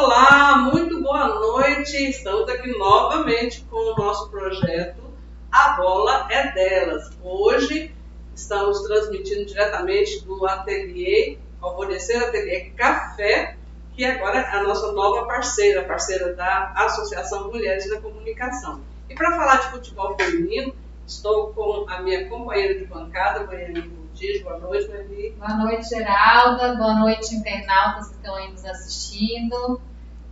Olá, muito boa noite. Estamos aqui novamente com o nosso projeto A Bola é Delas. Hoje estamos transmitindo diretamente do ateliê, Alvorecer Ateliê Café, que agora é a nossa nova parceira, parceira da Associação Mulheres da Comunicação. E para falar de futebol feminino, estou com a minha companheira de bancada, Goiânia Montijo. Boa noite, Noemi. Boa noite, Geralda. Boa noite, internautas que estão aí nos assistindo.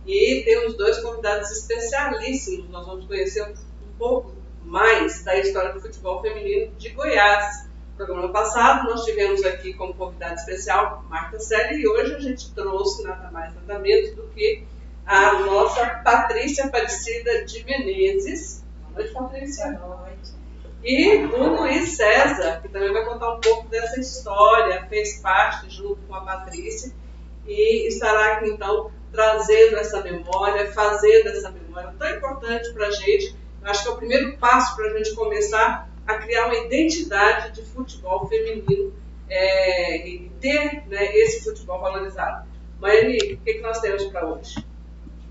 E temos dois convidados especialíssimos. Nós vamos conhecer um pouco mais da história do futebol feminino de Goiás. No programa passado, nós tivemos aqui como convidado especial Marta Selle e hoje a gente trouxe nada mais nada menos do que a nossa Patrícia Aparecida de Menezes. Boa noite, Patrícia. Boa noite. E o Luiz César, que também vai contar um pouco dessa história, fez parte junto com a Patrícia e estará aqui então trazendo essa memória, fazendo essa memória tão importante para a gente. Eu acho que é o primeiro passo para a gente começar a criar uma identidade de futebol feminino é, e ter né, esse futebol valorizado. Maeli, o que, que nós temos para hoje?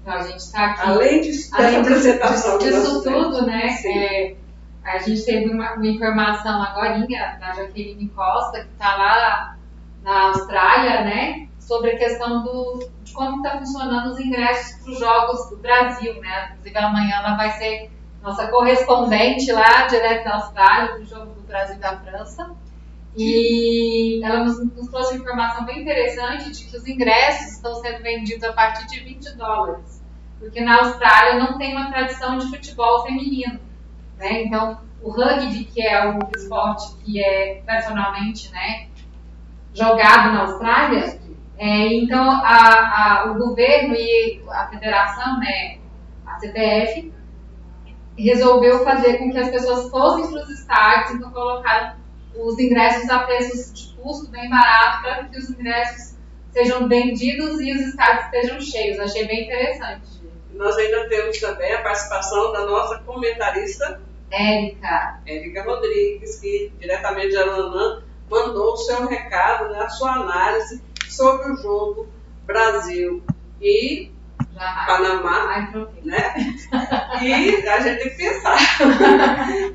Então, a gente está aqui. Além dessa Além apresentação disso nós tudo, né? É, a gente teve uma, uma informação agora da Jaqueline Costa, que está lá na Austrália, né? Sobre a questão do, como está funcionando os ingressos para os Jogos do Brasil, né? Inclusive amanhã ela vai ser nossa correspondente lá, direto da Austrália, para o Jogo do Brasil e da França. E ela nos, nos trouxe informação bem interessante de que os ingressos estão sendo vendidos a partir de 20 dólares. Porque na Austrália não tem uma tradição de futebol feminino. Né? Então, o rugby, que é o esporte que é tradicionalmente né, jogado na Austrália, é, então a, a, o governo e a federação, né, a CPF, resolveu fazer com que as pessoas fossem para os estádios, então colocaram os ingressos a preços de custo bem barato para que os ingressos sejam vendidos e os estádios estejam cheios. Achei bem interessante. Nós ainda temos também a participação da nossa comentarista Érica, Érica Rodrigues, que diretamente de Aranã mandou o seu recado, né, a sua análise sobre o jogo Brasil e já Panamá, né? E a gente tem que pensar.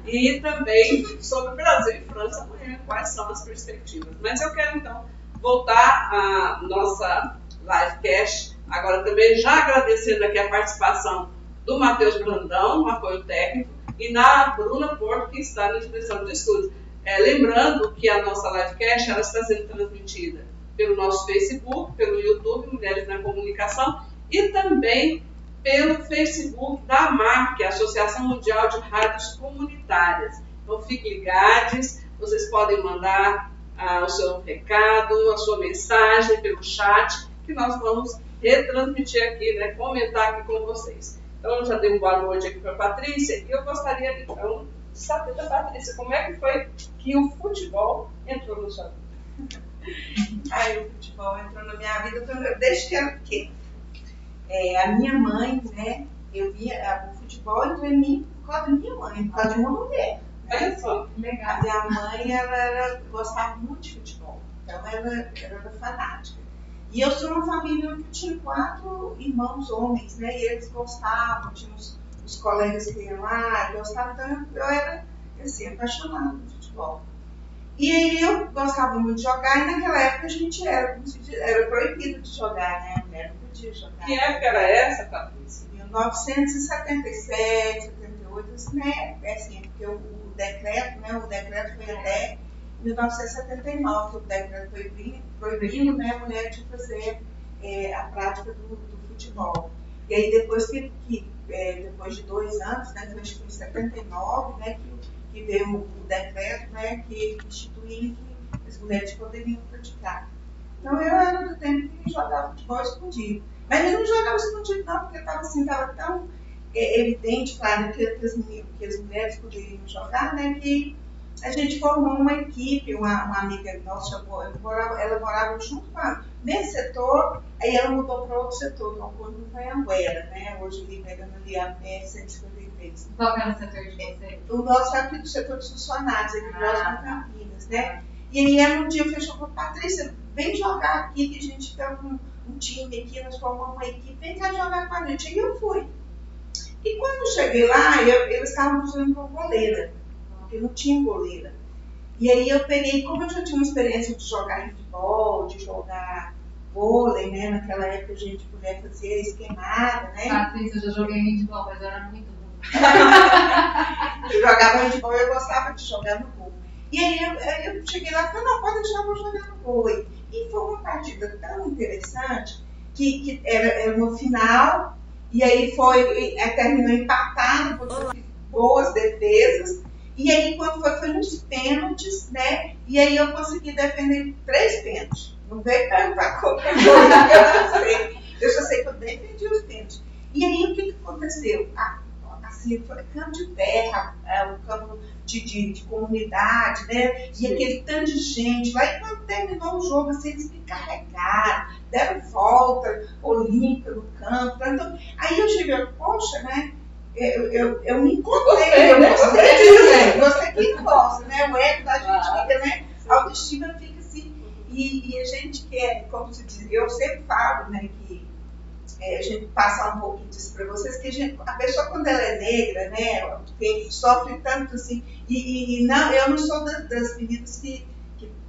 E também sobre Brasil e França amanhã, quais são as perspectivas. Mas eu quero então voltar à nossa livecast, agora também já agradecendo aqui a participação do Matheus Brandão, no apoio técnico, e na Bruna Porto, que está na direção do estúdio. É, lembrando que a nossa livecast ela está sendo transmitida pelo nosso Facebook, pelo YouTube Mulheres na Comunicação e também pelo Facebook da a Associação Mundial de Rádios Comunitárias. Então fiquem ligados, vocês podem mandar ah, o seu recado, a sua mensagem pelo chat, que nós vamos retransmitir aqui, né, comentar aqui com vocês. Então eu já dei uma boa noite aqui para a Patrícia e eu gostaria então de saber da Patrícia como é que foi que o futebol entrou no seu vida. Aí o futebol entrou na minha vida quando desde que era pequena. É, a minha mãe, né? Eu via a- o futebol entrou em mim por causa da minha mãe, por causa de uma mulher. Olha só, Legal. A minha mãe, ela, era- gostava muito de futebol, então ela, ela era fanática. E eu sou uma família eu tinha quatro irmãos homens, né? E eles gostavam, tinha os, os colegas que iam lá, e gostavam, então eu, eu era assim, apaixonada por futebol. E aí eu gostava muito de jogar, e naquela época a gente era, era proibido de jogar, né? A mulher não podia jogar. que época era essa, Patrícia? 1977, 78, assim, né? É assim, porque o, o decreto, né? O decreto foi até 1979, que o decreto foi proibindo, proibindo né, a mulher de fazer é, a prática do, do futebol. E aí depois que, que é, depois de dois anos, né, acho que foi em 79, né, que, que veio o, decreto, né, que instituía que as mulheres poderiam praticar. Então eu era do tempo que jogava futebol escondido. Mas eu não jogava escondido não, porque estava assim, tava tão é, evidente, claro, que, as, que as mulheres poderiam jogar, né, que a gente formou uma equipe, uma, uma amiga nossa, morava, ela morava junto com a, nesse setor, aí ela mudou para outro setor, que é o Corpo do Anhanguera, né, hoje liberando ali a BR-153. Qual que era o setor de vocês? O nosso é aqui do setor dos funcionários, aqui Ah, de Campinas, né? E aí ela um dia fechou com Patrícia, vem jogar aqui que a gente tem um, um time aqui, nós formamos uma equipe, vem cá jogar com a gente. E eu fui. E quando cheguei lá, eu, eles estavam de uma goleira, porque não tinha goleira. E aí eu peguei, como eu já tinha uma experiência de jogar futebol, de jogar vôlei, né? Naquela época a gente podia fazer esquemada, né? Patrícia, eu já joguei handball, mas eu era muito ruim. eu jogava handball e eu gostava de jogar no gol. E aí eu, eu cheguei lá e falei, não, pode deixar, eu vou jogar no vôlei. E foi uma partida tão interessante que, que era, era no final, e aí foi, é, terminou empatado, porque boas defesas. E aí, quando foi, foi nos pênaltis, né? E aí eu consegui defender três pênaltis. Não veio perguntar como eu não sei. Eu só sei que eu defendi os pênaltis. E aí, o que, que aconteceu? Ah, assim, foi campo de terra, é, um campo de, de, de, comunidade, né? E Sim. aquele tanto de gente lá. E quando terminou o jogo, assim, eles me carregaram, deram volta olímpica no campo. Então, aí eu cheguei, poxa, né? Eu, eu, eu me encontrei, eu gostei disso, você que gosta, né? O ego da gente fica, né? A autoestima fica assim. E, e a gente quer, como se diz, eu sempre falo, né, que é, a gente passar um pouquinho disso para vocês, que a, gente, a, pessoa quando ela é negra, né, tem, sofre tanto assim, e, e, não, eu não sou das, das meninas que,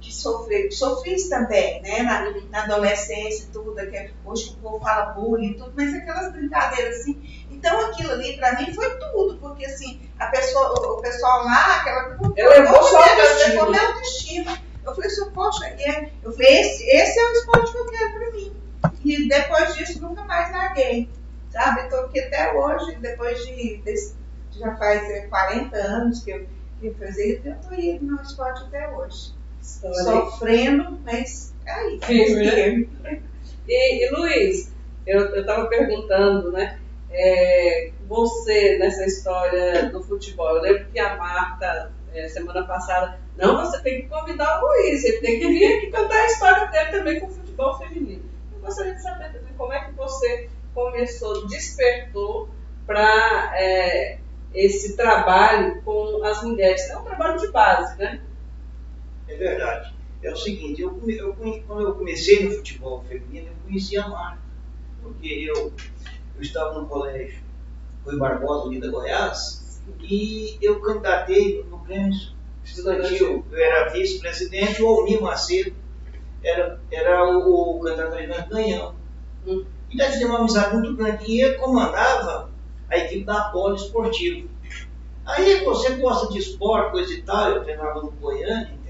que, que sofri, também, né, na, na adolescência, tudo, que hoje o povo fala bullying e tudo, mas aquelas brincadeiras assim, então aquilo ali para mim foi tudo, porque assim, a pessoa, o, pessoal lá, aquela eu levou só a minha autoestima. Eu falei assim, poxa, é, eu falei, esse, esse é o esporte que eu quero para mim. E depois disso nunca mais larguei. Sabe? Estou aqui até hoje, depois de, de já faz 40 anos que eu, que eu fazia, eu estou indo no esporte até hoje. Sofrendo, mas é aí. Firme, né? E, e Luiz, eu estava perguntando, né? É, você nessa história do futebol, eu lembro que a Marta, é, semana passada, não, você tem que convidar o Luiz, ele tem que vir aqui contar a história dele também com o futebol feminino gostaria de saber também como é que você começou, despertou para é, esse trabalho com as mulheres. É um trabalho de base, né? É verdade. É o seguinte, eu, eu, quando eu comecei no futebol feminino, eu conheci a Marta, porque eu, eu estava no colégio Rui Barbosa, Unida Goiás, e eu candidatei no prêmio estudantil. Eu era vice-presidente, o Almir Macedo, era, era o, o candidato Alexandre Canhão. Hum. E nós fizemos uma amizade muito grande. E ele comandava a equipe da Polo Esportivo. Aí você gosta de esporte, coisa e tal, eu treinava no Goiânia.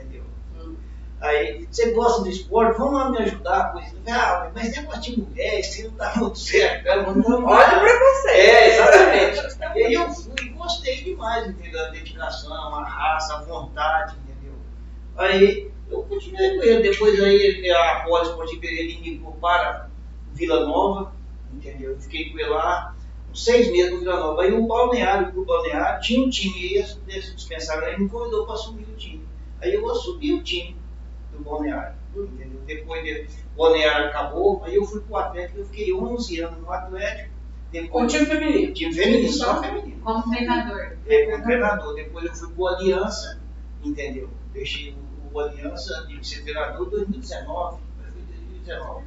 Aí, você gosta de esporte, vamos lá me ajudar, e tal. Ah, mas negócio de mulher, isso não tá muito certo. Não, Olha pra você. É, exatamente. e aí eu fui e gostei demais, entendeu? A dedicação, a raça, a vontade, entendeu? Aí eu continuei com ele. Depois aí a Polo Esportiva ele migrou para Vila Nova, entendeu? Eu fiquei com ele lá uns seis meses no Vila Nova. Aí o Balneário, o Clube Balneário, tinha um time, e esse dispensário aí me convidou para assumir o time. Aí eu assumi o time do Balneário, entendeu? Depois o Balneário acabou, aí eu fui para o Atlético, eu fiquei 11 anos no Atlético. Depois, o time feminino? Time feminino, só feminino. Como treinador. É, como treinador. Depois eu fui para o Aliança, entendeu? Deixei o Aliança de ser treinador em 2019. Foi 2019.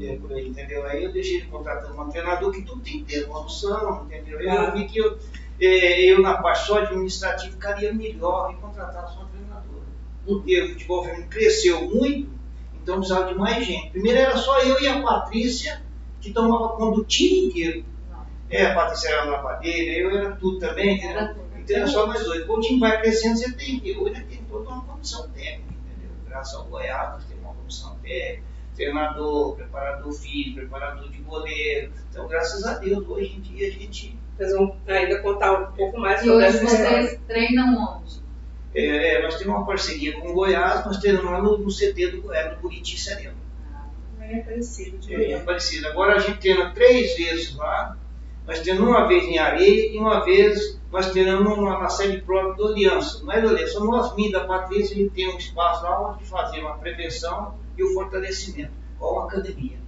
É, por aí, entendeu? Aí eu deixei de contratar um treinador que tudo tem que ter uma noção, entendeu? Eu vi que eu, é, eu na parte só administrativa ficaria melhor em contratar só. Porque o futebol feminino cresceu muito, então precisava de mais gente. Primeiro era só eu e a Patrícia que tomava conta do time inteiro. É, a Patrícia era lavadeira, eu era tudo também, entendeu? Então era só nós dois. Quando o time vai crescendo, você tem que. Hoje tem toda uma comissão técnica, entendeu? Graças ao Goiás, temos uma comissão técnica, treinador, preparador físico, preparador de goleiro. Então, graças a Deus, hoje em dia a gente. Vocês vão ainda contar um pouco mais sobre essa história. vocês treinam onde? É, é, nós temos uma parceria com o Goiás, nós treinamos lá no, no CT do Goiás, do Buriti Sereno. É parecido. É, é parecido. Agora a gente treina três vezes lá. Nós treinamos uma vez em areia e uma vez nós treinamos na sede própria do Aliança. Não é do Aliança, nós, mim da Patrícia, a gente tem um espaço lá onde fazer uma prevenção e o fortalecimento, com uma academia.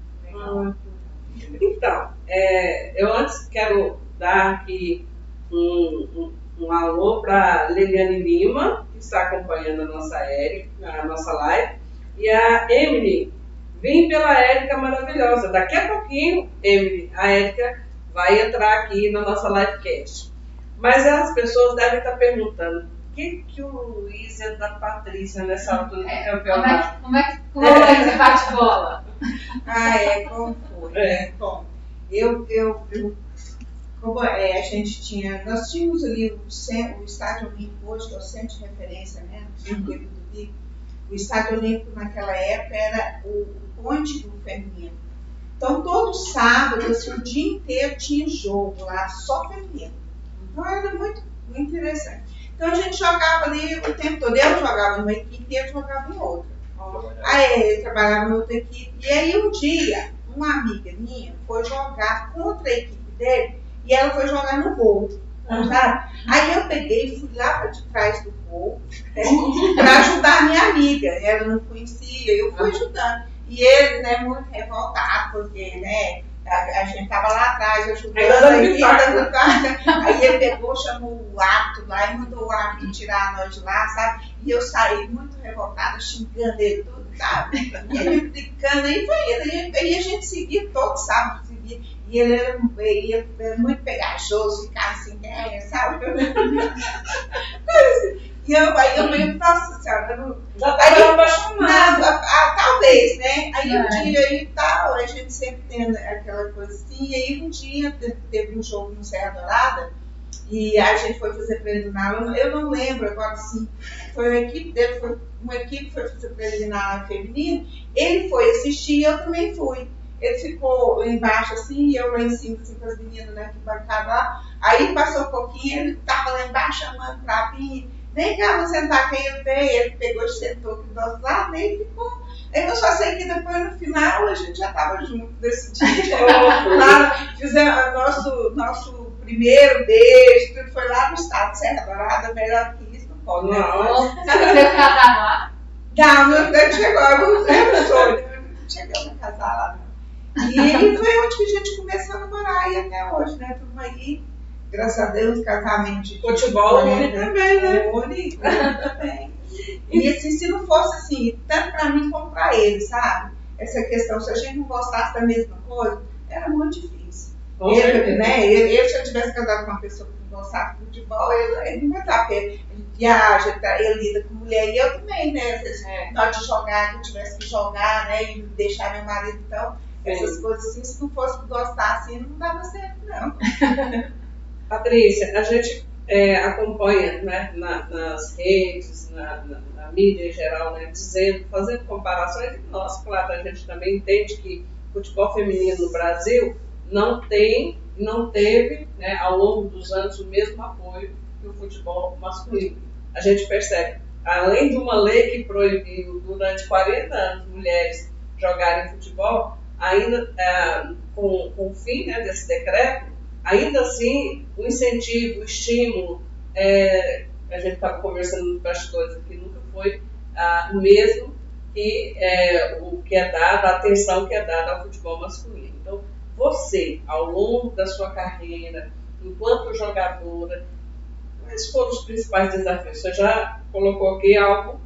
Então, é, eu antes quero dar aqui um, um, um alô para Leliane Lima, que está acompanhando a nossa, Eric, a nossa live, e a Emily Vim pela Érica maravilhosa. Daqui a pouquinho, Emily, a Érica vai entrar aqui na nossa livecast. Mas as pessoas devem estar perguntando o que, que o Luiz é da Patrícia nessa altura do É, campeonato. como é que, como é que, como é esse bate-bola? Ah, é, como foi? É. Bom, eu, eu, eu como é, a gente tinha, nós tínhamos ali o, o Estádio Olímpico hoje, que é o centro de referência, né, no circuito do Rio. O Estádio Olímpico naquela época era o, o ponte do feminino. Então, todo sábado, assim, o dia inteiro tinha jogo lá, só feminino. Então, era muito, muito interessante. Então, a gente jogava ali o tempo todo. Eu jogava numa equipe e ele jogava em outra. Aí eu trabalhava em outra equipe. E aí um dia, uma amiga minha foi jogar contra a equipe dele e ela foi jogar no gol. Sabe? Aí eu peguei e fui lá para de trás do gol para ajudar a minha amiga. Ela não conhecia, eu fui ajudando. E ele, né, muito revoltado, porque, né, a, a gente estava lá atrás ajudando a pitaco. Aí ele pegou, chamou o árbitro lá e mandou o árbitro tirar nós de lá, sabe? E eu saí muito revoltada, xingando ele tudo, sabe? E ele me brincando, aí foi ele. E a gente seguia todo sábado, seguia. E ele era, ele era muito pegajoso, ficava assim, é, sabe? E eu, aí eu meio, nossa senhora, eu não, Já estava Aí- apaixonado. não, a- a- talvez, né? Aí um É. dia aí tal, a gente sempre tem aquela coisa assim, e aí um dia te- teve um jogo no Serra Dourada e a gente foi fazer preliminar. Eu, não- eu não lembro agora assim, foi uma equipe dele, foi uma equipe foi fazer preliminar feminino, ele foi assistir e eu também fui. Ele ficou embaixo assim, e eu lá em cima, assim, com as meninas né, que bancaram lá. Aí passou um pouquinho, ele tava lá embaixo chamando pra vir. Vem cá, vou sentar aqui. Eu veio, ele pegou e sentou aqui do nosso lado, e ficou. Eu só sei que depois no final a gente já tava junto desse dia. lá, fizemos o nosso, nosso primeiro beijo, tudo foi lá no estado Serra Dourada, melhor que isso, não pode. né? Nossa. Você veio casar lá? Não, não, não chegou, eu não sonho, não chegamos a casar lá. E aí foi onde que a gente começou a namorar e até hoje, né? Estamos aí, graças a Deus, casamento de Futebol une também, né? Une também. E assim, se não fosse assim, tanto pra mim como pra ele, sabe? Essa questão, se a gente não gostasse da mesma coisa, era muito difícil. Com ele, certeza. né, ele, ele, se eu tivesse casado com uma pessoa que não gostasse de futebol, ele, ele não ia estar, porque ele viaja, ele, tá- ele lida com mulher, e eu também, né? Vezes, É. na hora de jogar, que eu tivesse que jogar, né? E deixar meu marido, então. Essas coisas assim, se não fosse gostar assim, não dava certo, não. Patrícia, a gente é, acompanha né, na- nas redes, na, na- na mídia em geral, né, dizendo, fazendo comparações, nós, claro, a gente também entende que futebol feminino no Brasil não tem, não teve, né, ao longo dos anos, o mesmo apoio que o futebol masculino. A gente percebe, além de uma lei que proibiu durante 40 anos mulheres jogarem futebol, ainda ah, com, com o fim né, desse decreto, ainda assim, o incentivo, o estímulo, é, a gente estava conversando nos bastidores aqui, nunca foi ah, o mesmo que é, o que é dado, a atenção que é dada ao futebol masculino. Então, você, ao longo da sua carreira, enquanto jogadora, quais foram os principais desafios? Você já colocou aqui algo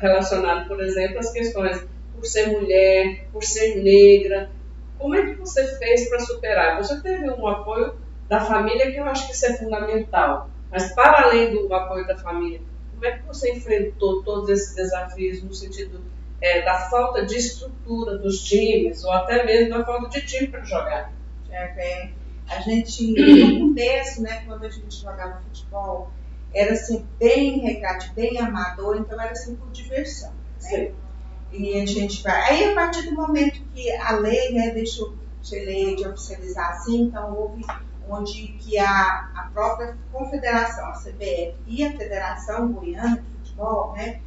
relacionado, por exemplo, às questões por ser mulher, por ser negra, como é que você fez para superar? Você teve um apoio da família, que eu acho que isso é fundamental. Mas, para além do apoio da família, como é que você enfrentou todos esses desafios no sentido é, da falta de estrutura dos times, ou até mesmo da falta de time para jogar? Vem. A gente, no começo, né, quando a gente jogava futebol, era assim, bem recreativo, bem amador, então era assim por diversão. Né? E a gente vai. Aí, a partir do momento que a lei né, deixou ser lei de oficializar assim, então houve onde que a, a própria confederação, a CBF e a Federação Goiana de Futebol, né,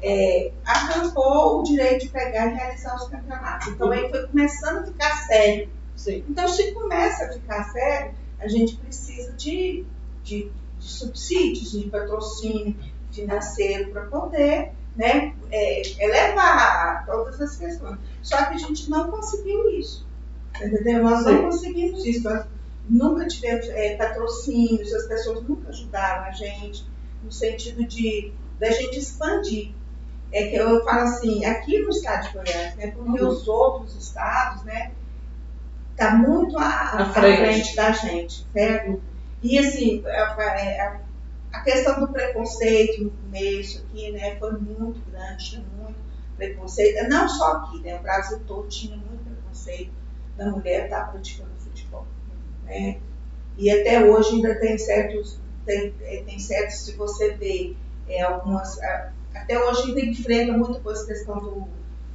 é, arrancou o direito de pegar e realizar os campeonatos. Então aí foi começando a ficar sério. Sim. Então, se começa a ficar sério, a gente precisa de, de, de subsídios, de patrocínio financeiro para poder né, é, elevar todas as questões. Só que a gente não conseguiu isso. Entendeu? Nós não conseguimos isso. Nós nunca tivemos é, patrocínios, as pessoas nunca ajudaram a gente, no sentido de da gente expandir. é que eu falo assim, aqui no estado de Goiás, né? Porque Uhum. os outros estados, né? Tá muito à, À à frente. frente. da gente, certo? E assim, a, a- a questão do preconceito no começo aqui, né? Foi muito grande, tinha muito preconceito. Não só aqui, né? O Brasil todo tinha muito preconceito da mulher estar praticando futebol, né? E até hoje ainda tem certos, tem, eh, tem certos, se você vê é, algumas, até hoje ainda enfrenta muito com essa questão do,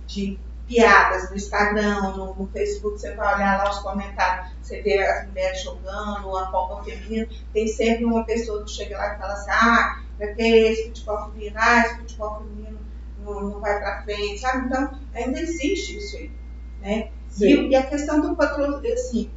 de piadas no Instagram, no, no Facebook, você vai olhar lá os comentários, você vê as mulheres jogando, a Copa Feminina, tem sempre uma pessoa que chega lá e fala assim, ah, pra que esse futebol feminino, ah, esse futebol feminino não, não vai pra frente, sabe? Então, ainda existe isso aí, né? E, e a questão do patrocínio, assim,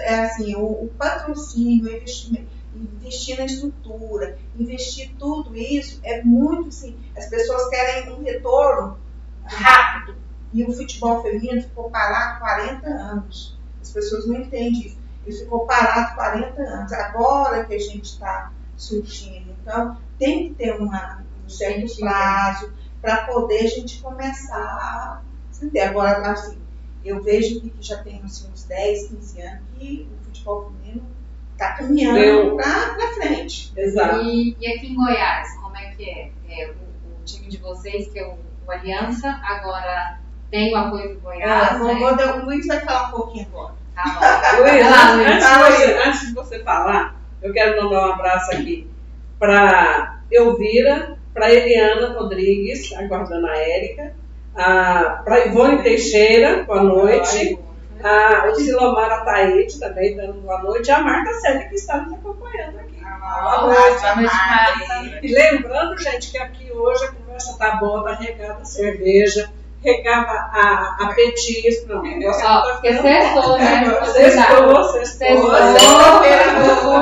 é assim, o, o patrocínio, o investimento, investir na estrutura, investir tudo isso é muito assim, as pessoas querem um retorno rápido. E o futebol feminino ficou parado 40 anos. As pessoas não entendem isso. Ele ficou parado 40 anos. Agora que a gente está surgindo. Então, tem que ter uma, um certo Sim. prazo para poder a gente começar a entender. Agora, assim, eu vejo que já tem assim, uns 10, 15 anos que o futebol feminino está caminhando para frente. Exato. E, e aqui em Goiás, como é que é? É, o, o time de vocês, que é o, o Aliança, agora tem o apoio do Goiás, Ah, né? o Luiz vai falar um pouquinho agora. Tá bom. Luiz, lá, Luiz. antes, de você, antes de você falar, eu quero mandar um abraço aqui para Elvira, para Eliana Rodrigues, aguardando a Érica, para Ivone Teixeira, boa noite, a, o Silomar Ataíde também dando boa noite, e a Marta Célia que está nos acompanhando aqui. Ah, Boa noite, boa noite, Marta. E lembrando, gente, que aqui hoje a conversa tá boa, tá regada cerveja, regada a, a petisco, não, Ó, tá porque ficando sextou, né? Sextou, sextou. Sextou.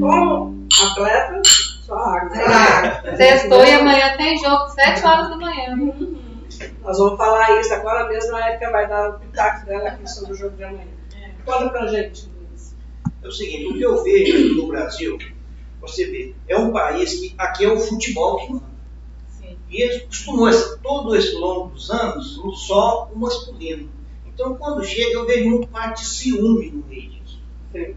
Como atleta, só água. Sextou e amanhã tem jogo, 7 horas da manhã. Nós vamos falar isso agora mesmo, a Erika vai dar o pitaco dela aqui sobre o jogo de amanhã. Conta pra gente, Luiz. É o seguinte, o que eu vejo no Brasil, você vê, é um país que aqui é o futebol que manda. E ele costumou esse- todo esse longo dos anos no só o masculino. Então quando chega eu vejo muito parte de ciúme no meio disso. Sim.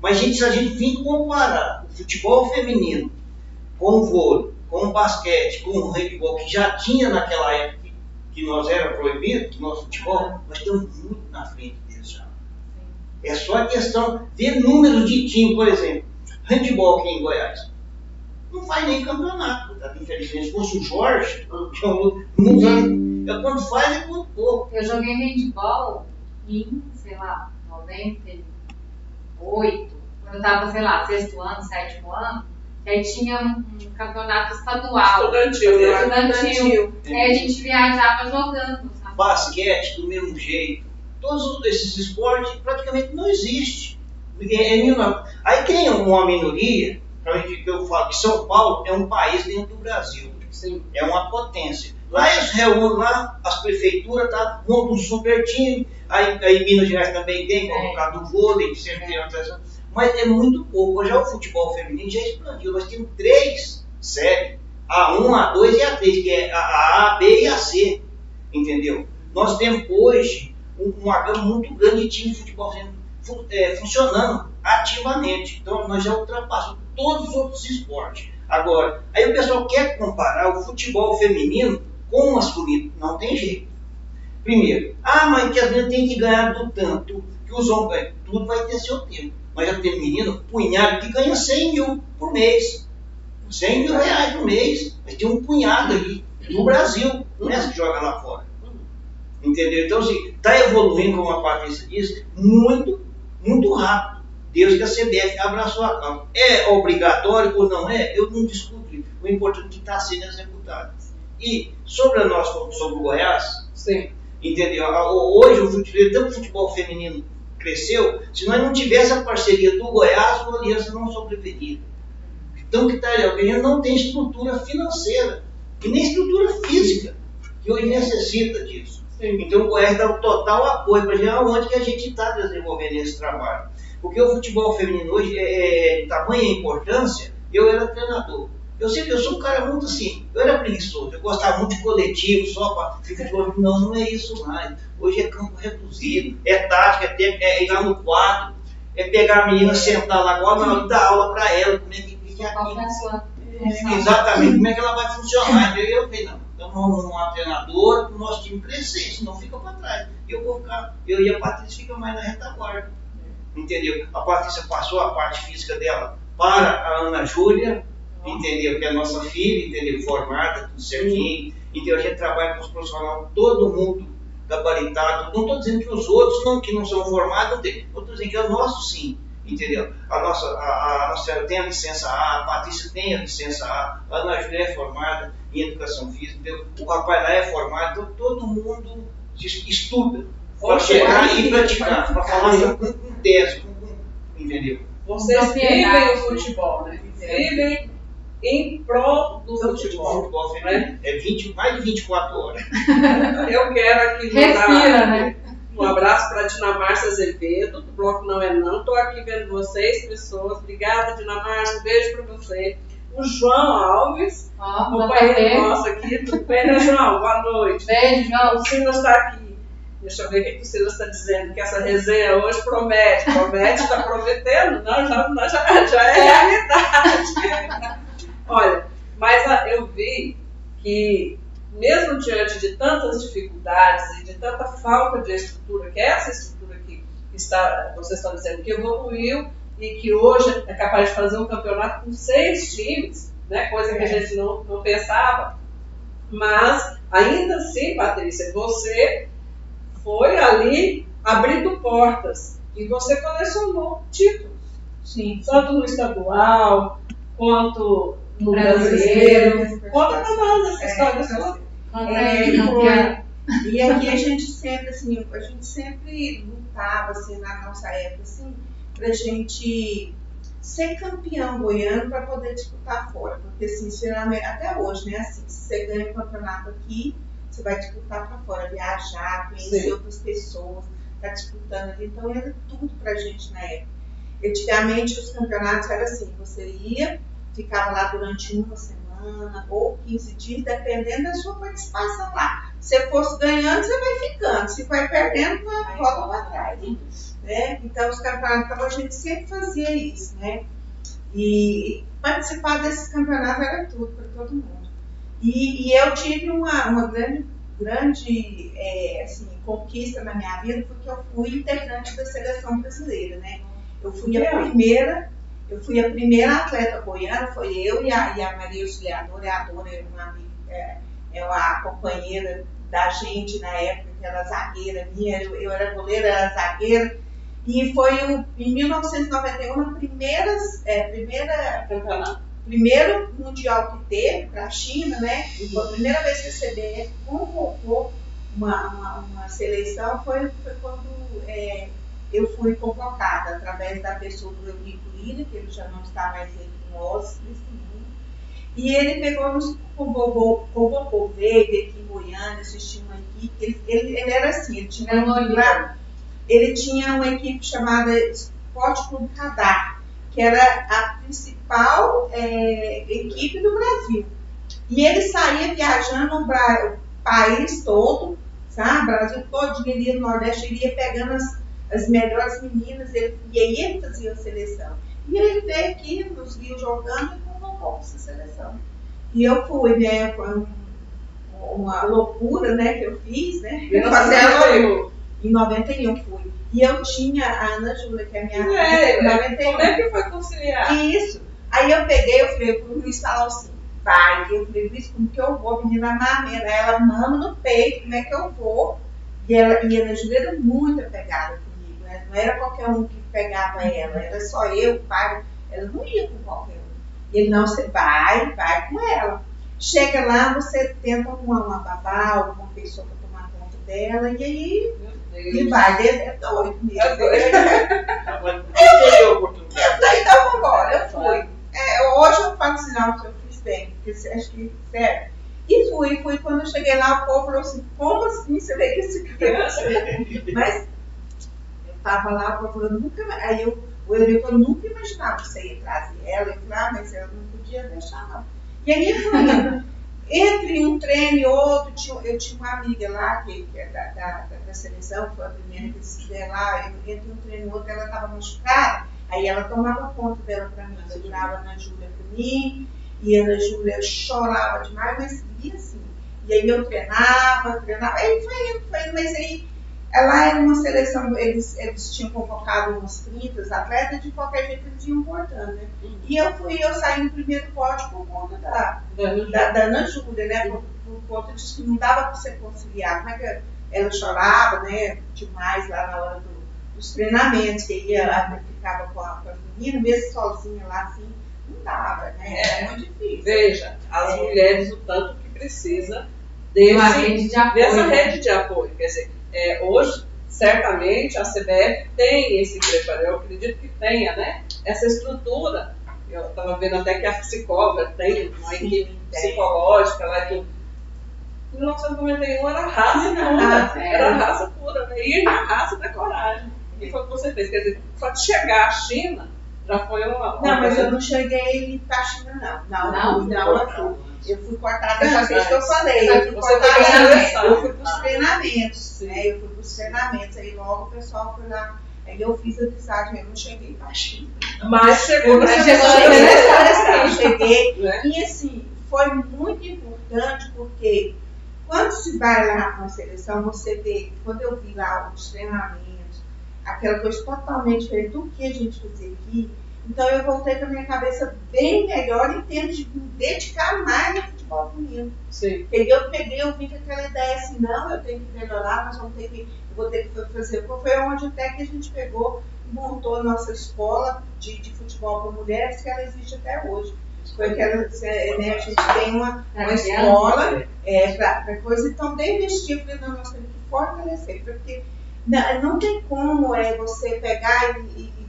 Mas gente, se a gente vir comparar o futebol feminino com o vôlei, com o basquete, com o handebol, que já tinha naquela época que, que nós era proibido, que nosso futebol, nós estamos muito na frente deles já. É só a questão, ver números de time, por exemplo, handebol aqui em Goiás. Não faz nem campeonato, tá? infelizmente. Se fosse o Jorge, que é um-. É quando faz é muito pouco. Eu joguei handball em, sei lá, 98, quando eu tava, sei lá, sexto ano, sétimo ano, que aí tinha um, campeonato estadual. Estudantil, né? Estudantil. E aí a gente viajava jogando, sabe? basquete do mesmo jeito. Todos esses esportes praticamente não existem. É, é Aí tem uma minoria, que eu falo que São Paulo é um país dentro do Brasil, Sim. é uma potência. Lá eles reúnem lá, as prefeituras tá, montam um super time, aí, aí Minas Gerais também tem, É. por causa do vôlei, que sempre tem atração. Mas é muito pouco. Já o futebol feminino já expandiu. Nós temos três séries, A1, A2 e A3, que é a A, a B e a C. Entendeu? Nós temos hoje um, uma gama muito grande de time de futebol feminino fu- é, funcionando ativamente. Então nós já ultrapassamos todos os outros esportes. Agora, aí o pessoal quer comparar o futebol feminino com o masculino. Não tem jeito. Primeiro, ah, mas que as meninas têm que ganhar do tanto que os homens ganham. Tudo vai ter seu tempo. Mas já tem menino, punhado, que ganha 100 mil por mês. 100 mil reais por mês. Mas tem um punhado ali no Brasil. Não é que joga lá fora. Entendeu? Então, assim, está evoluindo, como a Patrícia disse, muito, muito rápido. Desde que a CBF abraçou a causa. É obrigatório ou não é? Eu não discuto. O importante é que está sendo executado. E sobre a nossa, sobre o Goiás, Sim. entendeu? Hoje o futebol, tanto o futebol feminino cresceu, se nós não tivesse a parceria do Goiás, o Aliança não sobreviveria. Então que tá ali, a gente não tem estrutura financeira e nem estrutura física, que hoje necessita disso. Sim. Então o Goiás dá o total apoio para gente aonde que a gente está desenvolvendo esse trabalho. Porque o futebol feminino hoje é, é de tamanha importância, eu era treinador. Eu sempre, eu sou um cara muito assim, eu era preguiçoso, eu gostava muito de coletivo, só para ficar de Não, não é isso mais. Hoje é campo reduzido, é tática, é, tempo, é ir lá no quadro, é pegar a menina, sentar lá agora na hora dar aula para ela, como é que, que é Qual foi a sua função? Exatamente, como é que ela vai funcionar. Eu falei, não, então vamos uma treinadora para o nosso time crescer, senão fica para trás. Eu vou ficar, eu e a Patrícia fica mais na retaguarda. Entendeu? A Patrícia passou a parte física dela para a Ana Júlia, entendeu? Que é a nossa filha, entendeu? Formada, tudo certinho. Então a gente trabalha com os profissionais, todo mundo gabaritado. Não estou dizendo que os outros não, que não são formados, não tem. Estou dizendo que é o nosso sim, entendeu? A nossa, a, a nossa tem a licença A, a Patrícia tem a licença A, a Ana Júlia é formada em educação física, entendeu? o rapaz lá é formado, então todo mundo estuda para chegar e praticar, para falar com, com tese, com, com, entendeu? Vocês vivem o futebol, né? Vivem em prol do futebol. futebol né? É 20, mais de 24 horas. Eu quero aqui Respira, né? Um abraço para a Dinamarca Azevedo, do Bloco Não É Não. Estou aqui vendo vocês, pessoas. Obrigada, Dinamarca. Um beijo para você. O João Alves, Ó, companheiro nosso aqui. Tudo bem, né, João? Boa noite. Beijo, João. O Silas está aqui. Deixa eu ver o que o Silas está dizendo, que essa resenha hoje promete. Promete, está prometendo? Não, já, já, já é realidade. Olha, mas ah, eu vi que, mesmo diante de tantas dificuldades e de tanta falta de estrutura, que é essa estrutura que está, vocês estão dizendo que evoluiu e que hoje é capaz de fazer um campeonato com seis times, né, coisa que a gente não, não pensava. Mas, ainda assim, Patrícia, você foi ali abrindo portas e você colecionou títulos. Sim. Tanto no estadual, quanto no Brasileiro. brasileiro. Conta pra nós essa história É, É. E aqui a gente sempre, assim, a gente sempre lutava, assim, na nossa época, assim, pra gente ser campeão goiano para poder disputar fora. Porque, assim, sinceramente, até hoje, né, assim, se você ganha o campeonato aqui, você vai disputar para fora, viajar, conhecer Sim. outras pessoas, tá disputando ali. Então, era tudo pra gente na época. Antigamente, os campeonatos eram assim, você ia, ficava lá durante uma semana ou 15 dias, dependendo da sua participação lá. Se fosse ganhando, você vai ficando. Se vai perdendo, vai volta para trás. Né? Então, os campeonatos, então, a gente sempre fazia isso. Né? E participar desses campeonatos era tudo para todo mundo. E, e eu tive uma, uma grande, grande é, assim, conquista na minha vida, porque eu fui integrante da seleção brasileira. Né? Eu fui a primeira eu fui a primeira atleta goiana, foi eu e a, e a Maria Auxiliadora, a Dona, é uma amiga, é, é uma companheira da gente na época, que era zagueira minha, eu, eu era goleira, era zagueira. E foi em 1991 a primeira, é, primeira, Campeonato. primeiro mundial que teve para a China, né? E foi a primeira vez que a CBF convocou uma, uma, uma seleção foi, foi quando é, eu fui convocada através da pessoa do Eurico Lira, que ele já não está mais entre nós nesse mundo. E ele pegou, nos convocou, convocou veio aqui em Goiânia, assistiu uma equipe. Ele, ele, ele era assim, ele tinha, lá, ele tinha uma equipe chamada Esporte Clube Radar, que era a principal é, equipe do Brasil. E ele saía viajando o, país todo, sabe? O Brasil todo, ele ia no Nordeste, ele ia pegando as, as melhores meninas, ele, e aí ele fazia a seleção. E ele veio aqui, nos viu jogando e convocou para essa seleção. E eu fui, né? Foi um- uma loucura, né, que eu fiz, né? A eu Em 91 fui. E eu tinha a Ana Júlia, que é minha amiga, É, em né? 91. Como é que foi conciliar? Isso. Aí eu peguei, eu falei pro Luiz falou assim, vai. Eu falei, Luiz, como que eu vou? A menina mamena. Ela mama no peito, como é que eu vou? E, ela, e a Ana Júlia era muito apegada? Não era qualquer um que pegava ela, era só eu, o pai. Ela não ia com qualquer um. E ele, não, você vai, vai com ela. Chega lá, você tenta arrumar uma babá, alguma pessoa para tomar conta dela, e aí e vai, é é doido mesmo. É doido. Eu falei, então vamos embora, eu fui. É, hoje eu falo assim, não, eu fiz bem, porque você- acho que, sério. E fui, fui, quando eu cheguei lá, o povo falou assim, como assim você veio com esse criança? Mas eu tava lá, o povo falou, nunca, aí eu, o Eurico, eu nunca imaginava que você ia trazer ela, falei, ah, mas eu não podia deixar não. E aí foi. Entre um treino e outro, tinha- eu tinha uma amiga lá, que, que é da, da, da, seleção, foi a primeira que lá, eu- entre um treino e outro ela estava machucada, aí ela tomava conta dela para mim, segurava na Júlia para mim, e a Ana Júlia chorava demais, mas ia assim. E aí eu treinava, treinava, aí foi indo, foi indo, mas aí ela era uma seleção, eles, eles tinham convocado uns 30 atletas, de qualquer jeito eles iam cortando, né? E eu fui, eu saí no primeiro pódio por conta da, da, da Ana Júlia, né? Por, por conta disso que não dava para você conciliar. Como é que ela chorava, né? Demais lá na hora do- dos treinamentos, que ia lá, ficava com, a, com as meninas, mesmo sozinha lá, assim, não dava, né? Era muito difícil. Veja, as É. mulheres o tanto que precisa Uma desse, rede de apoio. dessa rede de apoio. Quer dizer, é, hoje, certamente, a CBF tem esse preparo, eu acredito que tenha, né? Essa estrutura. Eu estava vendo até que a psicóloga tem uma equipe psicológica lá que em 1991 era raça pura, Raça, é. era raça pura, né? E na raça da coragem. E foi o que você fez. Quer dizer, só de chegar à China já foi uma. Não, mas eu não cheguei pra China, não. Não, Não? não. Eu fui cortada é isso que eu falei. Eu fui cortada pra. Eu para os Ah. treinamentos, né? Eu fui para os treinamentos. Aí logo o pessoal foi lá. Aí eu fiz a amizade, eu não cheguei pra China. Mas chegou na Mas seleção. chegou na Cheguei, eu cheguei. Né? E assim, foi muito importante porque quando se vai lá uma seleção, você vê, quando eu vi lá os treinamentos, aquela coisa totalmente diferente do que a gente fazia aqui, então eu voltei com a minha cabeça bem melhor em termos de me dedicar mais ao futebol feminino. Sim. Porque eu peguei, eu vim com aquela ideia assim, não, eu tenho que melhorar, nós vamos ter que, eu vou ter que fazer. Foi onde até que a gente pegou e montou a nossa escola de, de futebol para mulheres, que ela existe até hoje. Foi aquela, né, a gente tem uma, Pra uma criança. escola é, para coisa, então desde esse tipo, não, nós temos que fortalecer, porque não, não tem como é, você pegar e, e-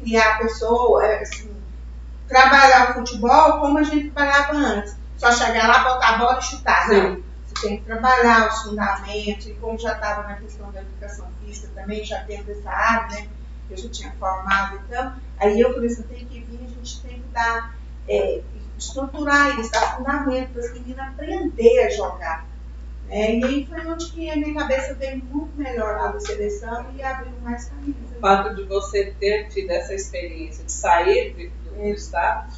e criar a pessoa, é, assim, trabalhar o futebol como a gente trabalhava antes. Só chegar lá, botar a bola e chutar. Não. Você tem que trabalhar os fundamentos, e como já estava na questão da educação física também, já tendo essa área, né? Eu já tinha formado, então, aí eu falei assim, tem que vir, a gente tem que dar, é, estruturar isso, dar fundamento para as meninas aprender a jogar. Né? e aí foi onde que a minha cabeça veio muito melhor lá da seleção e abriu mais caminhos. O fato de você ter tido essa experiência de sair do, do estado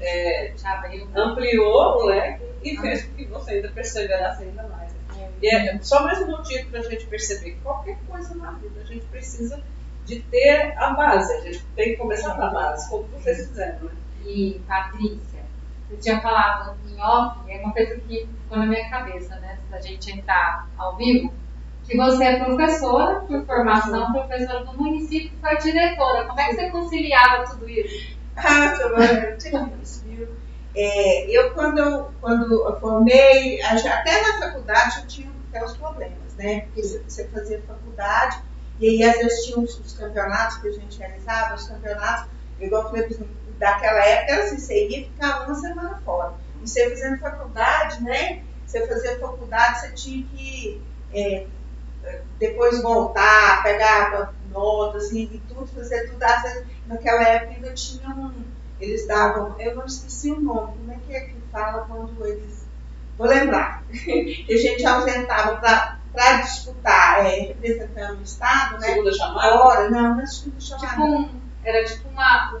é, Já abriu. ampliou o leque e fez com que você ainda perseverasse ainda mais. E é só mais um motivo para a gente perceber que qualquer coisa na vida a gente precisa de ter a base. A gente tem que começar da base, como vocês fizeram. Né? E Patrícia, você tinha falado em off, é uma coisa que ficou na minha cabeça, né? Da gente entrar ao vivo, que você é professora por formação, professora do município foi diretora. Como é que você conciliava tudo isso? Ah, eu isso, viu? É, eu, quando eu, quando eu formei, a- até na faculdade eu tinha até os problemas, né? Porque você, você fazia faculdade e aí às vezes tinha os, os campeonatos que a gente realizava, os campeonatos, igual eu falei, por exemplo, daquela época, era assim, você ia ficar uma semana fora. E você fazendo faculdade, né? Você fazia faculdade, você tinha que é, depois voltar, pegar notas assim, e tudo, fazer tudo. Naquela época ainda tinha um. Eles davam, eu não esqueci o nome, como é que é que fala quando eles. Vou lembrar. que a gente ausentava para disputar, é, representando o Estado, né? Segunda chamada. Fora, não, não é segunda chamada. Tipo um, era tipo uma,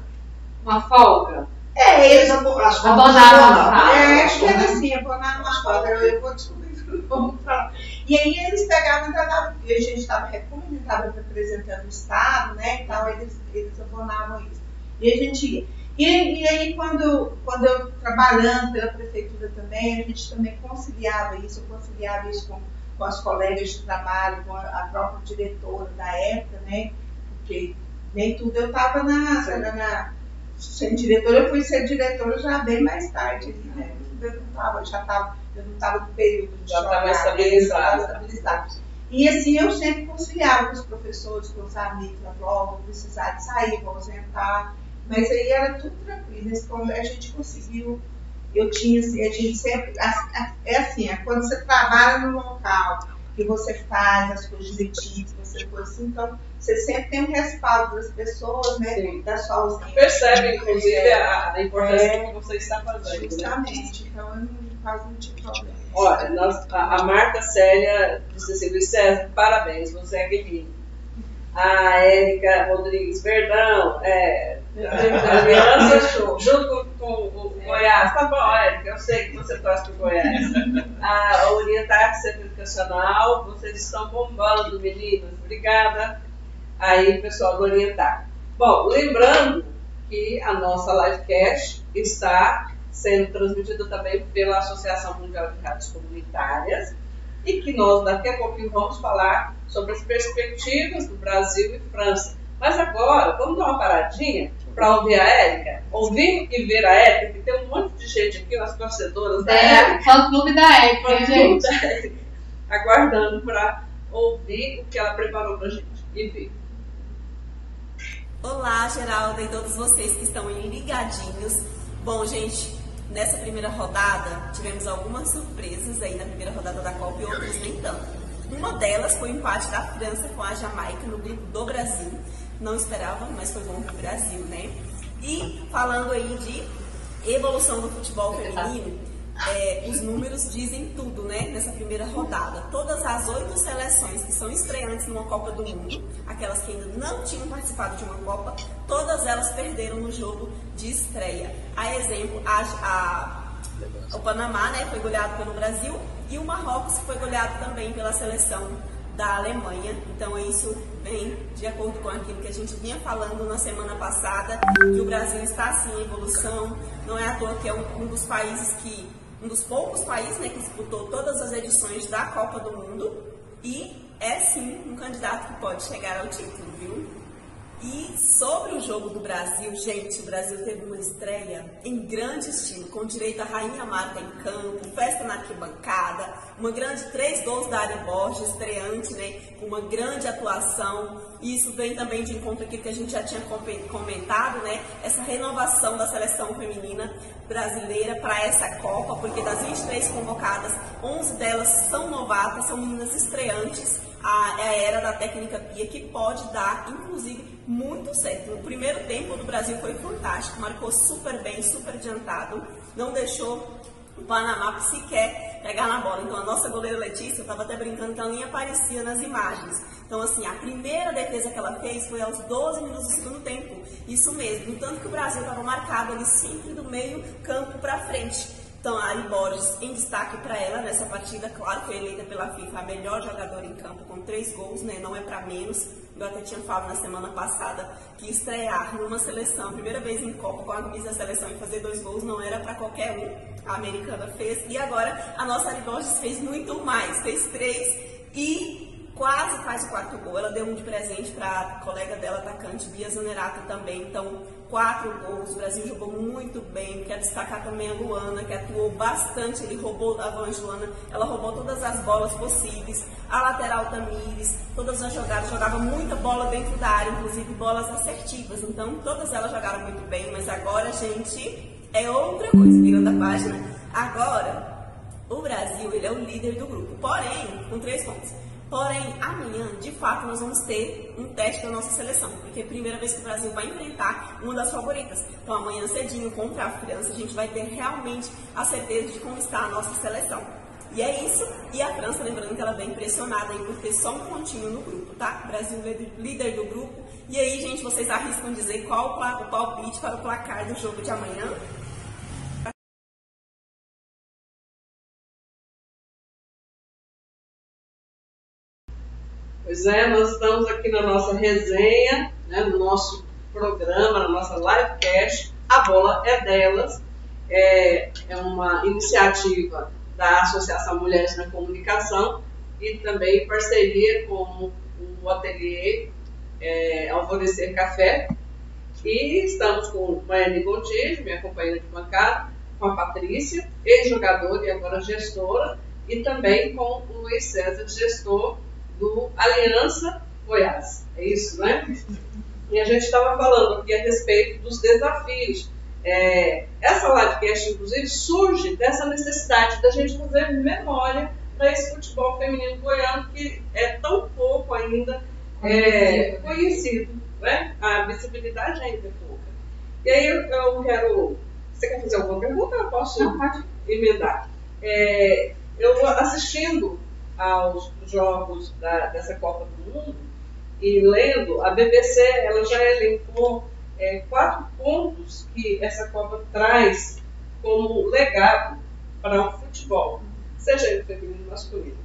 uma folga. É, eles Abonavam, É, acho que era assim, abonar uma foto, eu, vou descobrir falar. E aí eles pegavam e tratavam, porque a gente estava, a estava representando o Estado, né, então eles, eles abonavam isso. E a gente ia. E, e aí quando, quando eu trabalhando pela prefeitura também, a gente também conciliava isso, eu conciliava isso com, com as colegas de trabalho, com a, a própria diretora da época, né, porque nem tudo eu estava na, na, na sendo diretora, eu fui ser diretora já bem mais tarde, né? Eu não tava, já estava, eu não estava no período de Já estava estabilizado. já estava estabilizado. E assim eu sempre conciliava com os professores, com os amigos, ó, vou precisar de sair, vou ausentar. Mas aí era tudo tranquilo. A gente conseguiu, eu tinha, assim, a gente sempre, é assim, é quando você trabalha no local que você faz, as coisas direitinhas, que você coisa assim. Então, você sempre tem um respaldo das pessoas, né? Sim. Da sua ausência. Percebe, inclusive, a, a importância É. que você está fazendo. Né? Justamente. Então, eu não quase não tive problema. Olha, nós- a, a Marta Célia disse assim, Luiz César, parabéns, você é guerreiro. A Érica Rodrigues, perdão, é, a aliança junto com o Goiás. Tá bom, Érica, eu sei que você torce pro Goiás. A Orientar Centro Educacional, vocês estão bombando, meninas. Obrigada. Aí, pessoal do Orientar. Bom, lembrando que a nossa livecast está sendo transmitida também pela Associação Mundial de Rádios Comunitárias e que nós daqui a pouquinho vamos falar sobre as perspectivas do Brasil e França. Mas agora, vamos dar uma paradinha para ouvir a Érica? Ouvir e ver a Érica, que tem um monte de gente aqui, as torcedoras da É, Érica, fã clube da Érica, gente. da Érica, aguardando para ouvir o que ela preparou para gente. E ver. Olá, Geralda e todos vocês que estão aí ligadinhos. Bom, gente, nessa primeira rodada tivemos algumas surpresas aí na primeira rodada da Copa e outras nem tanto. Uma delas foi o empate da França com a Jamaica no grupo do Brasil. Não esperava, mas foi bom pro Brasil, né? E falando aí de evolução do futebol feminino, é, os números dizem tudo, né? Nessa primeira rodada. Todas as oito seleções que são estreantes numa Copa do Mundo, aquelas que ainda não tinham participado de uma Copa, todas elas perderam no jogo de estreia. A exemplo, a, a- o Panamá né, foi goleado pelo Brasil e o Marrocos foi goleado também pela seleção da Alemanha. Então isso vem de acordo com aquilo que a gente vinha falando na semana passada, que o Brasil está sim em evolução. Não é à toa que é um, um dos países que, um dos poucos países né, que disputou todas as edições da Copa do Mundo e é sim um candidato que pode chegar ao título, viu? E sobre o jogo do Brasil, gente, o Brasil teve uma estreia em grande estilo, com direito a Rainha Marta em campo, festa na arquibancada, uma grande três gols da Ari Borges, estreante, né, uma grande atuação. E isso vem também de encontro aquilo que a gente já tinha comentado, né, essa renovação da seleção feminina brasileira para essa Copa, porque das 23 convocadas, 11 delas são novatas, são meninas estreantes. A, é a era da técnica Pia que pode dar, inclusive, muito certo. O primeiro tempo do Brasil foi fantástico, marcou super bem, super adiantado, não deixou o Panamá sequer pegar na bola. Então a nossa goleira Letícia, eu estava até brincando que ela nem aparecia nas imagens. Então assim, a primeira defesa que ela fez foi aos 12 minutos do segundo tempo. Isso mesmo, tanto que o Brasil estava marcado ali sempre do meio campo para frente. Então, a Ari Borges, em destaque para ela nessa partida, claro, foi eleita pela FIFA a melhor jogadora em campo, com três gols, né? Não é para menos. Eu até tinha falado na semana passada que estrear numa seleção, primeira vez em Copa, com a camisa da seleção e fazer dois gols não era para qualquer um. A americana fez. E agora a nossa Ari Borges fez muito mais, fez três e quase faz o quarto gol. Ela deu um de presente para a colega dela, atacante Bia Zanerato também. Então, quatro gols. O Brasil jogou muito bem. Quero destacar também a Luana, que atuou bastante. Ele roubou a Vangelana, ela roubou todas as bolas possíveis. A lateral Tamires, todas as jogadas, jogava muita bola dentro da área, inclusive bolas assertivas. Então, todas elas jogaram muito bem. Mas agora, gente, é outra coisa. Virando a página. Agora, o Brasil ele é o líder do grupo, porém, com três pontos. Porém, amanhã, de fato, nós vamos ter um teste da nossa seleção, porque é a primeira vez que o Brasil vai enfrentar uma das favoritas. Então, amanhã cedinho contra a França, a gente vai ter realmente a certeza de como está a nossa seleção. E é isso. E a França, lembrando que ela vem pressionada aí por ter só um pontinho no grupo, tá? Brasil líder- líder do grupo. E aí, gente, vocês arriscam dizer qual o o palpite para o placar do jogo de amanhã? Pois é, nós estamos aqui na nossa resenha, né, no nosso programa, na nossa livecast. A bola é delas. É, é uma iniciativa da Associação Mulheres na Comunicação e também parceria com o ateliê é, Alvorecer Café. E estamos com Maiane Gontijo, minha companheira de bancada, com a Patrícia, ex-jogadora e agora gestora, e também com o Luiz César, gestor do Aliança Goiás. É isso, né? E a gente estava falando aqui a respeito dos desafios. É, essa livecast, inclusive, surge dessa necessidade da gente fazer memória para esse futebol feminino goiano que é tão pouco ainda é, conhecido, né? A visibilidade ainda é pouca. E aí eu, eu quero. Você quer fazer alguma pergunta? Eu posso Não, pode. emendar. É, eu assistindo aos jogos da- dessa Copa do Mundo e lendo, a BBC ela já elencou é, quatro pontos que essa Copa traz como legado para o futebol, seja ele feminino ou masculino.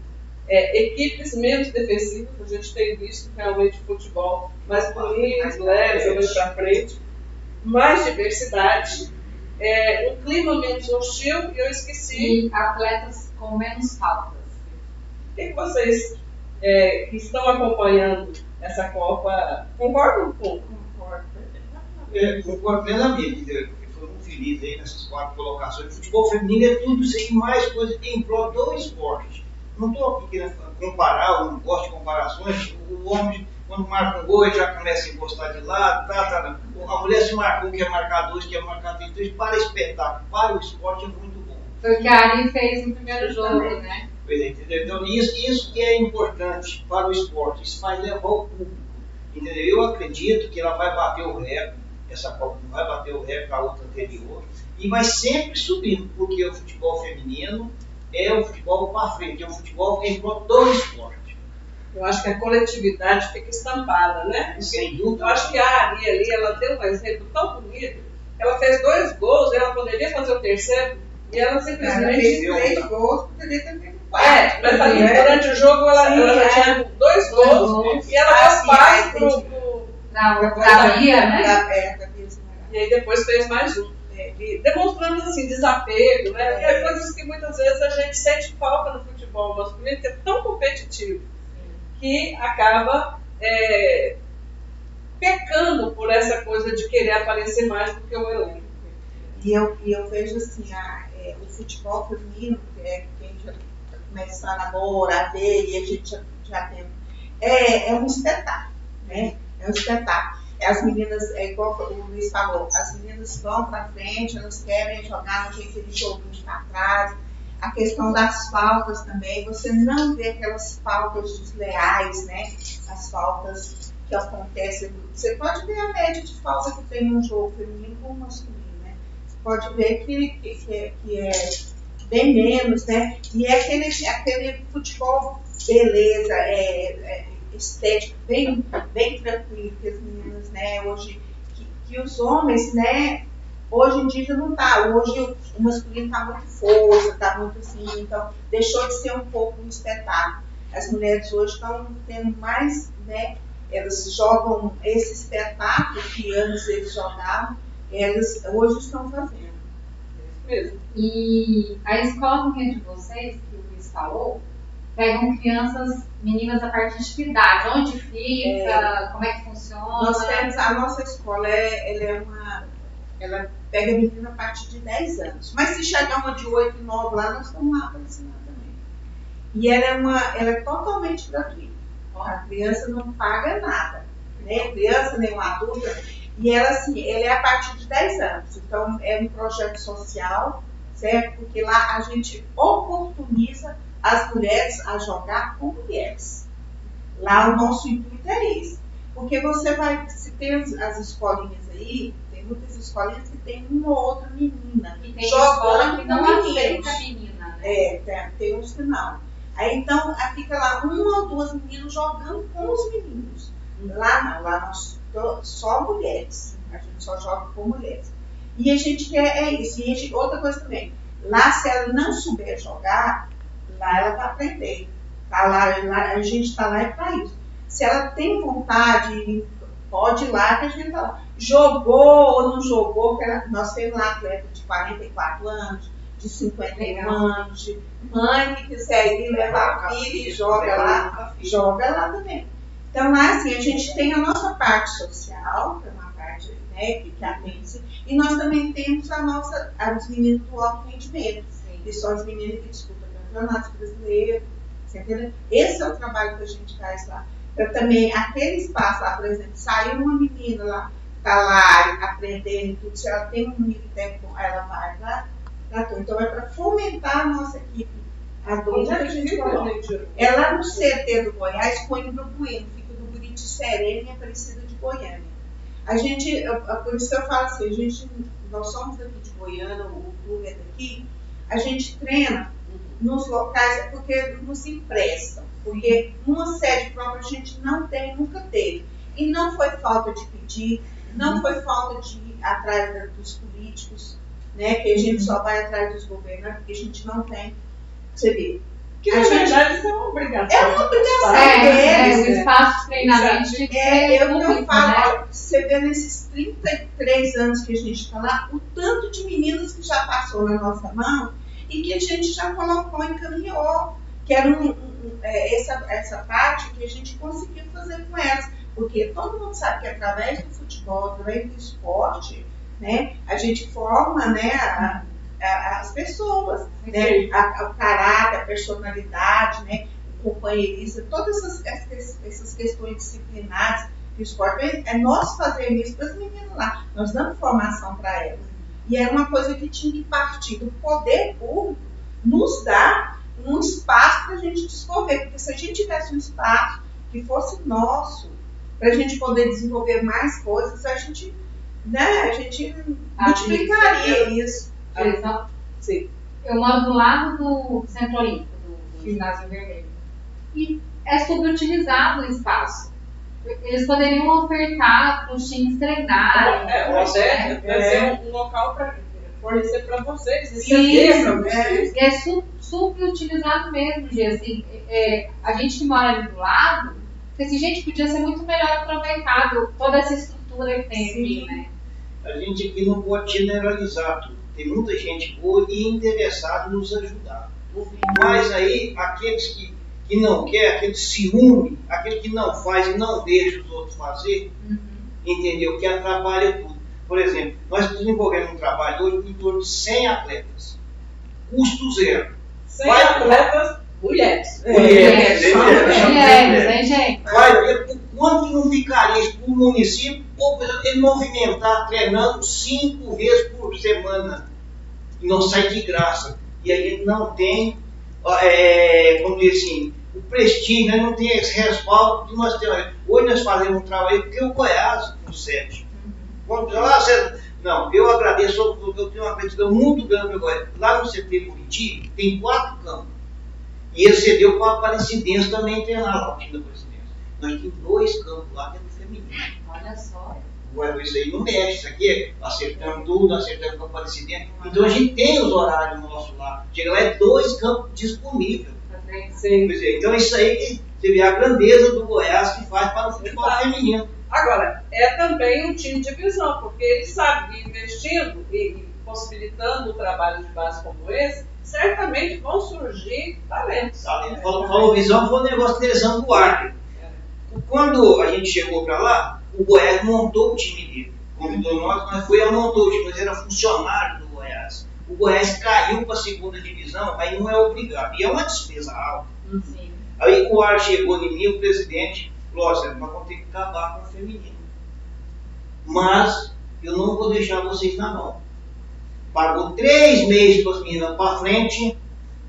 É, equipes menos defensivas, a gente tem visto realmente futebol mais bonito, leve, olhando para frente, mais diversidade, é, um clima menos hostil, e eu esqueci E atletas com menos faltas. O que que vocês é, que estão acompanhando essa Copa concordam com? Concordo. É, concordo plenamente, entendeu? porque foi muito feliz aí nessas quatro colocações. O futebol feminino é tudo isso aí, mais coisa em prol do esporte. Não estou aqui querendo comparar, eu não gosto de comparações. O homem, quando marca um gol, ele já começa a encostar de lado, tá, tá. A mulher se marcou, quer marcar dois, quer marcar três, para espetáculo, para o esporte é muito bom. Foi o que a Ari fez no primeiro jogo, né? É, entendeu? Então, isso, isso que é importante para o esporte, isso vai levar o público. Entendeu? Eu acredito que ela vai bater o recorde, essa Copa não vai bater o recorde da outra anterior, e vai sempre subindo, porque o futebol feminino é o futebol para frente, é o futebol em prol do esporte. Eu acho que a coletividade fica estampada, né? Sem Eu dúvida. acho que a Ari ali, ela deu um exemplo tão bonito. Ela fez dois gols, ela poderia fazer o terceiro, e ela Ela simplesmente. fez três gols, poderia ter. É, mas ali, né? durante o jogo ela, Sim, ela já é. tinha dois Dois gols e ela Ah, passe é, pro, entendi. pro, Da, da Bia, né? Da, é, Bia Esmeralda. E aí depois fez mais um. É, e demonstrando assim, desapego, né? E é coisas que muitas vezes a gente sente falta no futebol masculino, que é tão competitivo, que acaba é, pecando por essa coisa de querer aparecer mais do que o elenco. E eu, e eu vejo assim, a, é, o futebol feminino, que é quem já começa a namorar, a ver, e a gente já, já tem. É, é um espetáculo, né? É um espetáculo. As meninas, é igual o Luiz falou, as meninas vão para frente, elas querem jogar no jeito de joguinho para trás. A questão das faltas também, você não vê aquelas faltas desleais, né? As faltas que acontecem. Você pode ver a média de falta que tem um jogo feminino com masculino, né? Você pode ver que, que, que é, que é bem menos, né? E é aquele, aquele futebol beleza, é, é estético, bem, bem tranquilo que as meninas, né, hoje, que, que os homens, né, hoje em dia não tá, hoje o, o masculino tá muito força, tá muito assim, então deixou de ser um pouco um espetáculo. As mulheres hoje estão tendo mais, né, elas jogam esse espetáculo que antes eles jogavam, elas hoje estão fazendo. Mesmo. E a escola que é de vocês, que o Luiz falou, pegam crianças, meninas a partir de que idade? Onde fica? Como é que funciona? Nós temos, a nossa escola é, ela é uma. Ela pega menina a partir de 10 anos. Mas se chegar uma de 8, 9 lá, nós estamos lá para ensinar também. E ela é, uma, ela é totalmente gratuita. A criança não paga nada. Nem a criança, nem o adulto. E ela, assim, ela é a partir de 10 anos. Então, é um projeto social, certo? Porque lá a gente oportuniza as mulheres a jogar com mulheres. Lá o nosso intuito é esse. Porque você vai, se tem as, as escolinhas aí, tem muitas escolinhas que tem uma ou outra menina E tem jogando que não meninos. aceita menina, né? É, tem, tem uns que não. Aí então fica lá uma ou duas meninas jogando com os meninos. Lá não, lá nós to- só mulheres. A gente só joga com mulheres. E a gente quer é isso. E gente- outra coisa também, lá se ela não souber jogar, lá ela vai aprender. Tá lá, lá- a gente está lá para isso. Se ela tem vontade, pode ir lá que a gente tá lá. Jogou ou não jogou, ela- nós temos lá atleta de 44 anos, de 51 anos, de mãe que quiser ir levar a filha e joga lá, joga lá também. Então lá assim, a gente tem a nossa parte social, que é uma parte né, que, que atende, e nós também temos a nossa, as meninas do alto rendimento, que são as meninas que disputam campeonatos brasileiros, você entendeu? Esse é o trabalho que a gente faz lá. Eu também, aquele espaço lá, por exemplo, saiu uma menina lá, tá lá aprendendo tudo, se ela tem um nível técnico, ela vai lá. lá tudo. Então é para fomentar a nossa equipe é a? É lá no CT do Goiás, fica do Buriti Serena e Aparecida de Goiânia. A gente, eu- eu- por isso que eu falo assim, a gente, nós somos daqui de Goiânia, o clube é daqui, a gente treina nos locais é porque nos emprestam, porque uma sede própria a gente não tem, nunca teve. E não foi falta de pedir, não foi falta de ir atrás dos políticos, né, que a gente só vai atrás dos governantes, porque a gente não tem. Você vê, Que na verdade isso é uma obrigação. É uma obrigação É, é, deles, o espaço de treinamento que É, ser eu, eu público, falo, né? você vê nesses 33 anos que a gente está lá, o tanto de meninas que já passou na nossa mão e que a gente já colocou, encaminhou, que era um, um- é, essa, essa parte que a gente conseguiu fazer com elas. Porque todo mundo sabe que através do futebol, através do esporte, né, a gente forma né, a- as pessoas, né, a, a- o caráter, a personalidade, né, o companheirismo, todas essas, essas, essas questões disciplinares que o esporte é, é nós fazermos isso para as meninas lá, nós damos formação para elas. E era uma coisa que tinha que partir do poder público nos dar um espaço para a gente desenvolver, porque se a gente tivesse um espaço que fosse nosso, para a gente poder desenvolver mais coisas, a gente, né, a gente multiplicaria isso. Eles não- Sim. Eu moro do lado do Centro Olímpico, do, ginásio vermelho. E é subutilizado o espaço. Eles poderiam ofertar para os times treinarem. É, o hotel vai É. ser um local para fornecer para vocês, Isso, é. vocês. E é su- subutilizado mesmo, Gê. Assim, é, a gente que mora ali do lado, assim, gente, podia ser muito melhor aproveitado toda essa estrutura que tem aqui, né? A gente aqui não pode generalizar tudo. Tem muita gente boa e interessada em nos ajudar. Mas aí, aqueles que, que não quer, aquele ciúme, aquele que não faz e não deixa os outros fazer, entendeu? Que atrapalha tudo. Por exemplo, nós desenvolvemos um trabalho hoje em torno de 100 atletas. Custo zero. Sem Vai- atletas, mulheres. Mulheres, só mulheres, hein, gente? Vai ver o quanto não ficaria isso para o município, ou por ele movimentar treinando cinco vezes por semana não sai de graça. E aí não tem, é, como dizer assim, o prestígio, né? não tem esse respaldo que nós temos. Hoje nós fazemos um trabalho porque o Goiás concede. Quando diz, ah, não, eu agradeço, eu tenho uma gratidão muito grande para Goiás. Lá no CT Buriti tem quatro campos. E ele cedeu para a Aparecidense também treinar lá, o time da Aparecidense. Nós temos dois campos lá que é do feminino. Olha só. Agora isso aí não mexe, isso aqui é acertamos tudo, acertamos com a Aparecidense. Então a gente tem os horários nossos lá. Chega lá, é dois campos disponíveis. Sim. Dizer, Então isso aí que você vê a grandeza do Goiás que faz para o futebol Exato. feminino. Agora, é também um time de visão, porque ele sabe que investindo e, possibilitando o trabalho de base como esse, certamente vão surgir talentos. Tá? Falou, falou visão, foi um negócio interessante do Acre. Quando a gente chegou para lá, o Goiás montou o time dele. Convidou nós, mas foi a montou o time, nós era funcionário do Goiás. O Goiás caiu para a segunda divisão, aí não é obrigado. E é uma despesa alta. Sim. Aí o ar chegou em mim, o presidente falou, nós vamos ter que acabar com o feminino. Mas eu não vou deixar vocês na mão. Pagou três meses para as meninas para frente,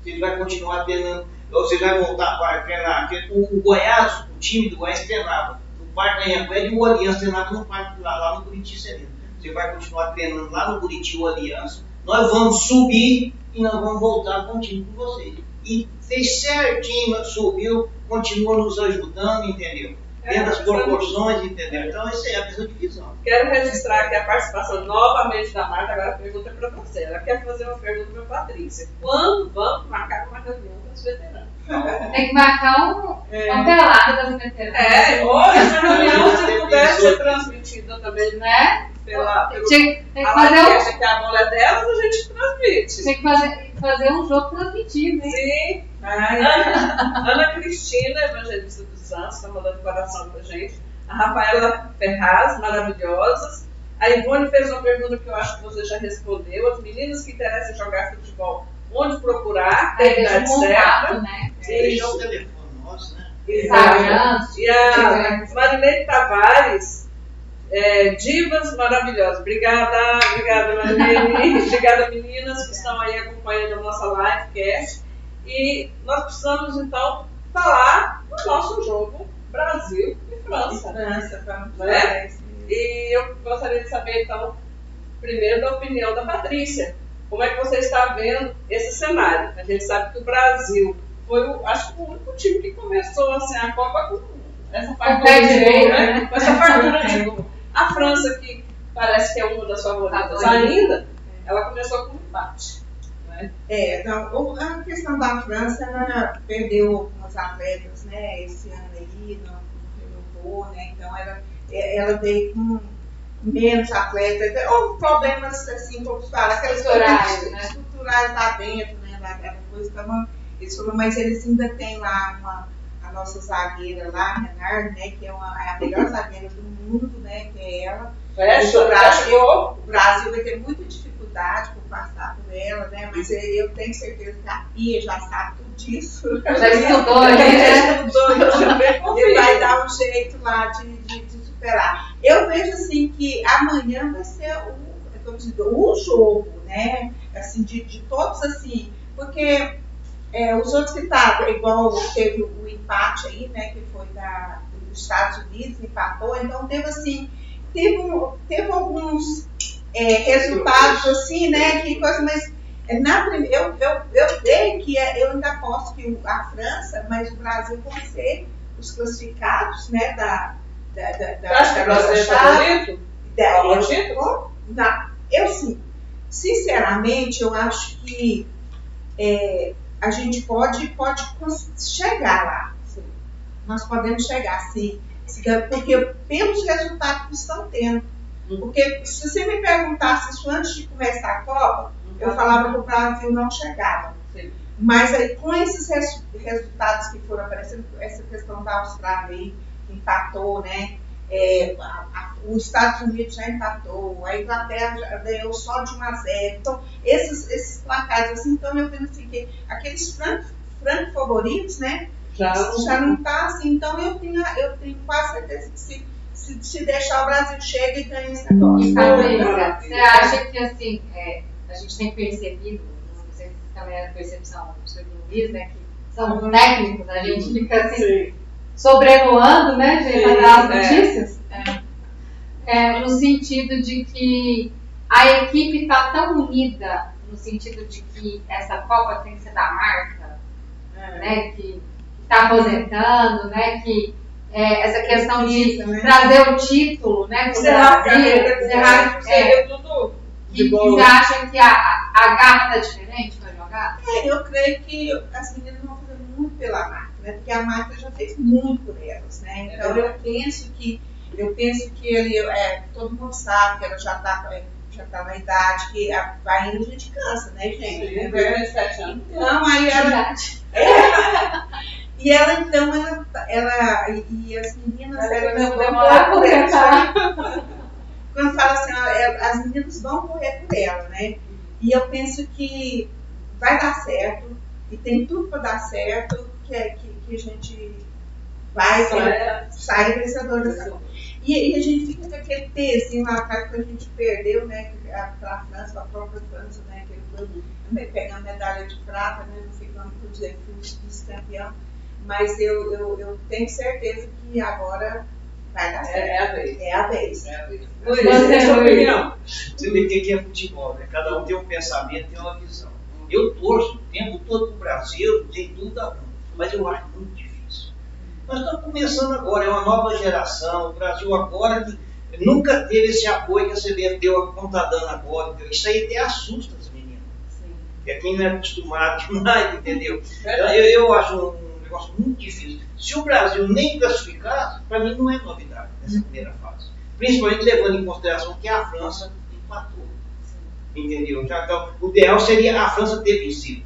vocês vão continuar treinando, ou vocês vão voltar para treinar. O Goiás, o time do Goiás treinava Parque Anhanguera e o Aliança treinava no Parque lá, lá no Buriti Sereno. Você vai continuar treinando lá no Buriti o Aliança. Nós vamos subir e nós vamos voltar com o time com vocês. E fez certinho, subiu, continua nos ajudando, entendeu? Dentro das proporções, entendeu? Então, isso aí é a mesma divisão. Quero registrar aqui a participação novamente da Marta. Agora a pergunta é para você. Ela quer fazer uma pergunta para a Patrícia. Quando vamos marcar uma reunião com os veteranos? Tem que marcar um, É. uma pelada das veteranas. É, ou essa reunião, se puder ser transmitida também Né? pela, pelo Tinha, tem, que a fazer um, acha que a bola é delas, a gente transmite. tem que fazer, fazer um jogo transmitido, hein? Sim. Ana, Ana Cristina, evangelista dos Santos, está mandando coração pra gente. A Rafaela Ferraz, maravilhosas. A Ivone fez uma pergunta que eu acho que você já respondeu. As meninas que interessam em jogar futebol, onde procurar? Deixa idade um certa. né? Deixa o telefone nosso, né? Instagram. E a Marilene Tavares, é, divas maravilhosas. Obrigada, obrigada, Marilene. obrigada, meninas, que estão aí acompanhando a nossa livecast. E nós precisamos, então, falar do nosso jogo Brasil e França. França, vamos Né? isso. E eu gostaria de saber, então, primeiro da opinião da Patrícia. Como é que você está vendo esse cenário? A gente sabe que o Brasil foi, o, acho que o único time que começou assim, a Copa com essa fartura de gol, né? né? Com essa fartura de gol. A França, que parece que é uma das favoritas Favorita. ainda, ela começou com um empate. Né? É, não, o- a questão da França, ela perdeu alguns atletas, né, esse ano aí, não, não renovou, né, então ela, é- ela veio com menos atletas, houve problemas, assim, como se fala, aquelas Estruturais, né? estruturais lá dentro, né, lá daquela coisa, então, eles foram, mas eles ainda têm lá uma, a nossa zagueira lá, Renard, né, que é, uma, é a melhor zagueira do mundo, né, que é ela, Fecha, O Brasil- fecha o Brasil vai ter muita dificuldade por passar por ela, né? Mas eu tenho certeza que a Pia já sabe tudo disso. Já estudou ali, já né? estudou, confio. vai dar um jeito lá de, de Eu vejo assim que amanhã vai ser o, diz, o jogo, né? Assim, de, de todos assim, porque é, os outros que estavam, igual teve o empate aí, né? Que foi da, dos Estados Unidos, empatou, então teve assim, teve, teve alguns é, resultados assim, né? Que coisa, mas é, na, prim- eu, eu, eu creio que é- eu ainda aposto que a França, mas o Brasil vão ser os classificados, né? Da, da, da, da, acha que o da nossa Brasil é chave. Da- na- eu sim. Sinceramente, eu acho que é, a gente pode, pode chegar lá. sim. Nós podemos chegar, sim. Se- Porque pelos resultados que estão tendo. Porque se você me perguntasse isso antes de começar a Copa, eu falava que o Brasil não chegava. Sim. Mas aí, com esses res- resultados que foram aparecendo, essa questão da Austrália aí, que empatou, né? É, a- a- os Estados Unidos já empatou, a Inglaterra já ganhou só de 1 a 0. Então, esses, esses placares, assim, então eu penso assim, que aqueles franco, franco favoritos, né? Já, Já não está assim, então eu tenho, eu tenho quase certeza que se, se, se deixar o Brasil chega e ganha esse negócio. E Patrícia, Maravilha. você acha que assim, é, a gente tem percebido, não sei se também é a percepção do Luiz, né, que são técnicos, a gente fica assim, Sim. Sobrevoando, né, gente, Sim, as é. notícias. É, no sentido de que a equipe está tão unida, no sentido de que essa Copa tem que ser da marca, né, que está aposentando, né, que é, essa questão de Precisa, né? trazer o título, né, pro Será que a Brasil, será que- é, tudo que, de que você acha que a, a garra tá diferente para jogar? É, eu creio que as meninas vão fazer muito pela marca, né? Porque a marca já fez muito por elas, né? É Então eu penso que eu penso que ele, é, todo mundo sabe que ela já está já tá na idade que a, vai indo a gente cansa, né, gente? Sim, Né? 17 anos. Então aí ela Verdade. e ela então ela, ela e, as meninas Ela elas vão correr por ela. Quando fala assim, ela- ela- as meninas vão correr por ela, né? E eu penso que vai dar certo e tem tudo para dar certo, que, é, que, que a gente vai é- sair vencedor dessa. E, e a gente fica com aquele pezinho lá atrás que a gente perdeu, né? Para a França, para a própria França, né? Que ele foi pegando medalha de prata, né? Não ficando, por dizer, vice-campeão. Mas eu, eu, eu tenho certeza que agora vai dar É, certo. é a vez. É a vez. É, Luiz, Você, qual a sua opinião? Você vê o que é futebol, né? Cada um tem um pensamento, tem uma visão. Eu torço o tempo todo pro Brasil, tem tudo a ver, mas eu acho muito difícil. Nós estamos começando agora, é uma nova geração, o Brasil agora que nunca teve esse apoio que a CBF deu, como está dando agora. Isso aí até assusta as meninas. É quem não é acostumado demais, entendeu? Eu, eu, eu acho um negócio muito difícil. Se o Brasil nem classificar, para mim não é novidade nessa primeira fase. Principalmente levando em consideração que a França empatou. Entendeu? Então, o ideal seria a França ter vencido.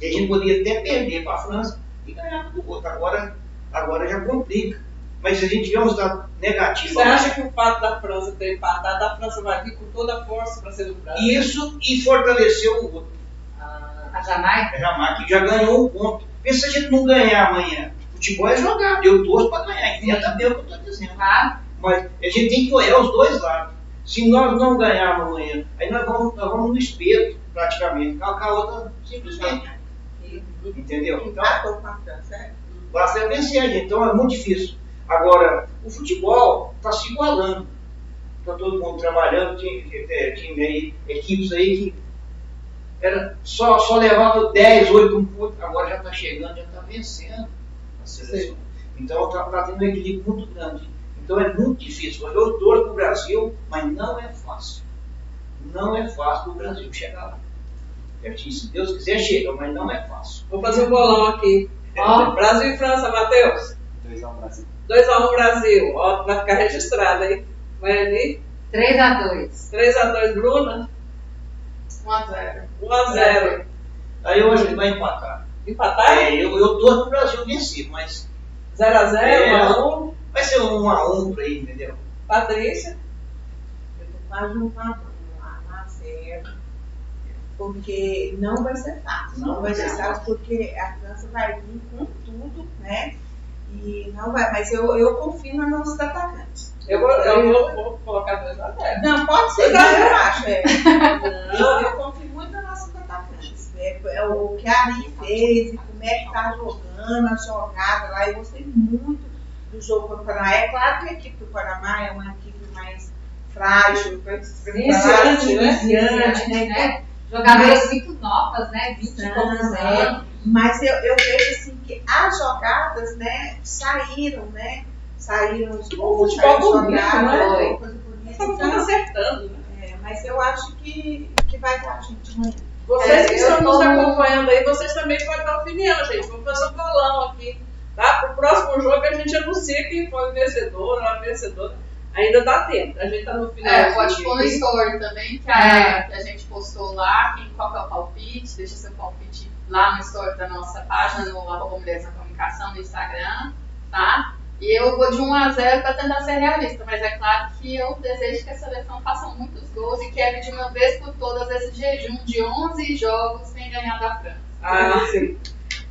E a gente poderia até perder para a França e ganhar do outro. Agora, agora já complica. Mas se a gente tiver um resultado negativo, Você acha que o fato da França ter empatado, a França vai vir com toda a força para ser do Brasil? isso e fortaleceu o outro. Ah, A Jamaica? A Jamaica já ganhou um ponto. Pensa se a gente não ganhar amanhã. Futebol é jogar. Eu torço para ganhar. Entenda bem o que eu estou dizendo. Claro. Mas a gente tem que olhar os dois lados. Se nós não ganharmos amanhã, aí nós vamos, nós vamos no espeto, praticamente. Com a outra, simplesmente. Entendeu? Então, é. basta vencer, gente. Então é muito difícil. Agora, o futebol está se igualando. Está todo mundo trabalhando, tinha, tinha, aí, equipes aí que era só, só levava 10, 8 um ponto, agora já está chegando, já está vencendo a seleção. Então está tá tendo um equilíbrio muito grande. Então é muito difícil. Eu torço para o Brasil, mas não é fácil. Não é fácil para o Brasil chegar lá. Certinho? Se Deus quiser, chega, mas não é fácil. Vou fazer um bolão aqui. Ó. Brasil e França, Matheus. 2x1 Brasil. 2x1 Brasil. Ó, vai ficar registrado, hein? Vai ali. 3x2. 3x2 Bruna. 1x0. 1x0. Aí acho que vai empatar. Empatar? É, eu, eu torço para o Brasil vencer, mas 0x0, É. 1x1. vai ser um 1x1 por aí, entendeu? Patrícia. Eu tô quase um padrão, um a zero. Porque não vai ser fácil. Não Não vai ser fácil porque a França vai vir com tudo, né? E não vai. Mas eu, eu confio nos nossos atacantes. Eu vou, eu vou, vou colocar 2x0. Não, pode ser, Dois mas eu acho. É. Eu, eu confio muito nos nossos atacantes. É, é o que a Ari fez, como é que tá jogando, a jogada lá. Eu gostei muito do jogo contra o Panamá. É claro que a equipe do Panamá é uma equipe mais frágil, Iniciante, né? Iniciante, né? Jogadoras muito novas, né? 20 e poucos anos. Aham. Mas eu, eu vejo assim que as jogadas, né, saíram, né? Saíram os gols, saíram jogadas, né? coisa bonita. Então, acertando, né? é, mas eu acho que, que vai dar a gente. Vocês É, que estão nos tô- acompanhando aí, vocês também podem dar opinião, gente. Vamos fazer um bolão aqui. Tá? Para o próximo jogo a gente anuncia quem foi o vencedor ou a vencedora. Ainda dá tempo. A gente tá no final. É, pode pôr no story também, que a, que a gente postou lá, quem, qual que é o palpite, deixa seu palpite lá no story da nossa página, no arroba Mulheres na Comunicação, no Instagram, tá? E eu vou de 1 a 0 para tentar ser realista, mas é claro que eu desejo que a seleção faça muitos gols e quebre de uma vez por todas esse jejum de 11 jogos sem ganhar da França. Ah, sim.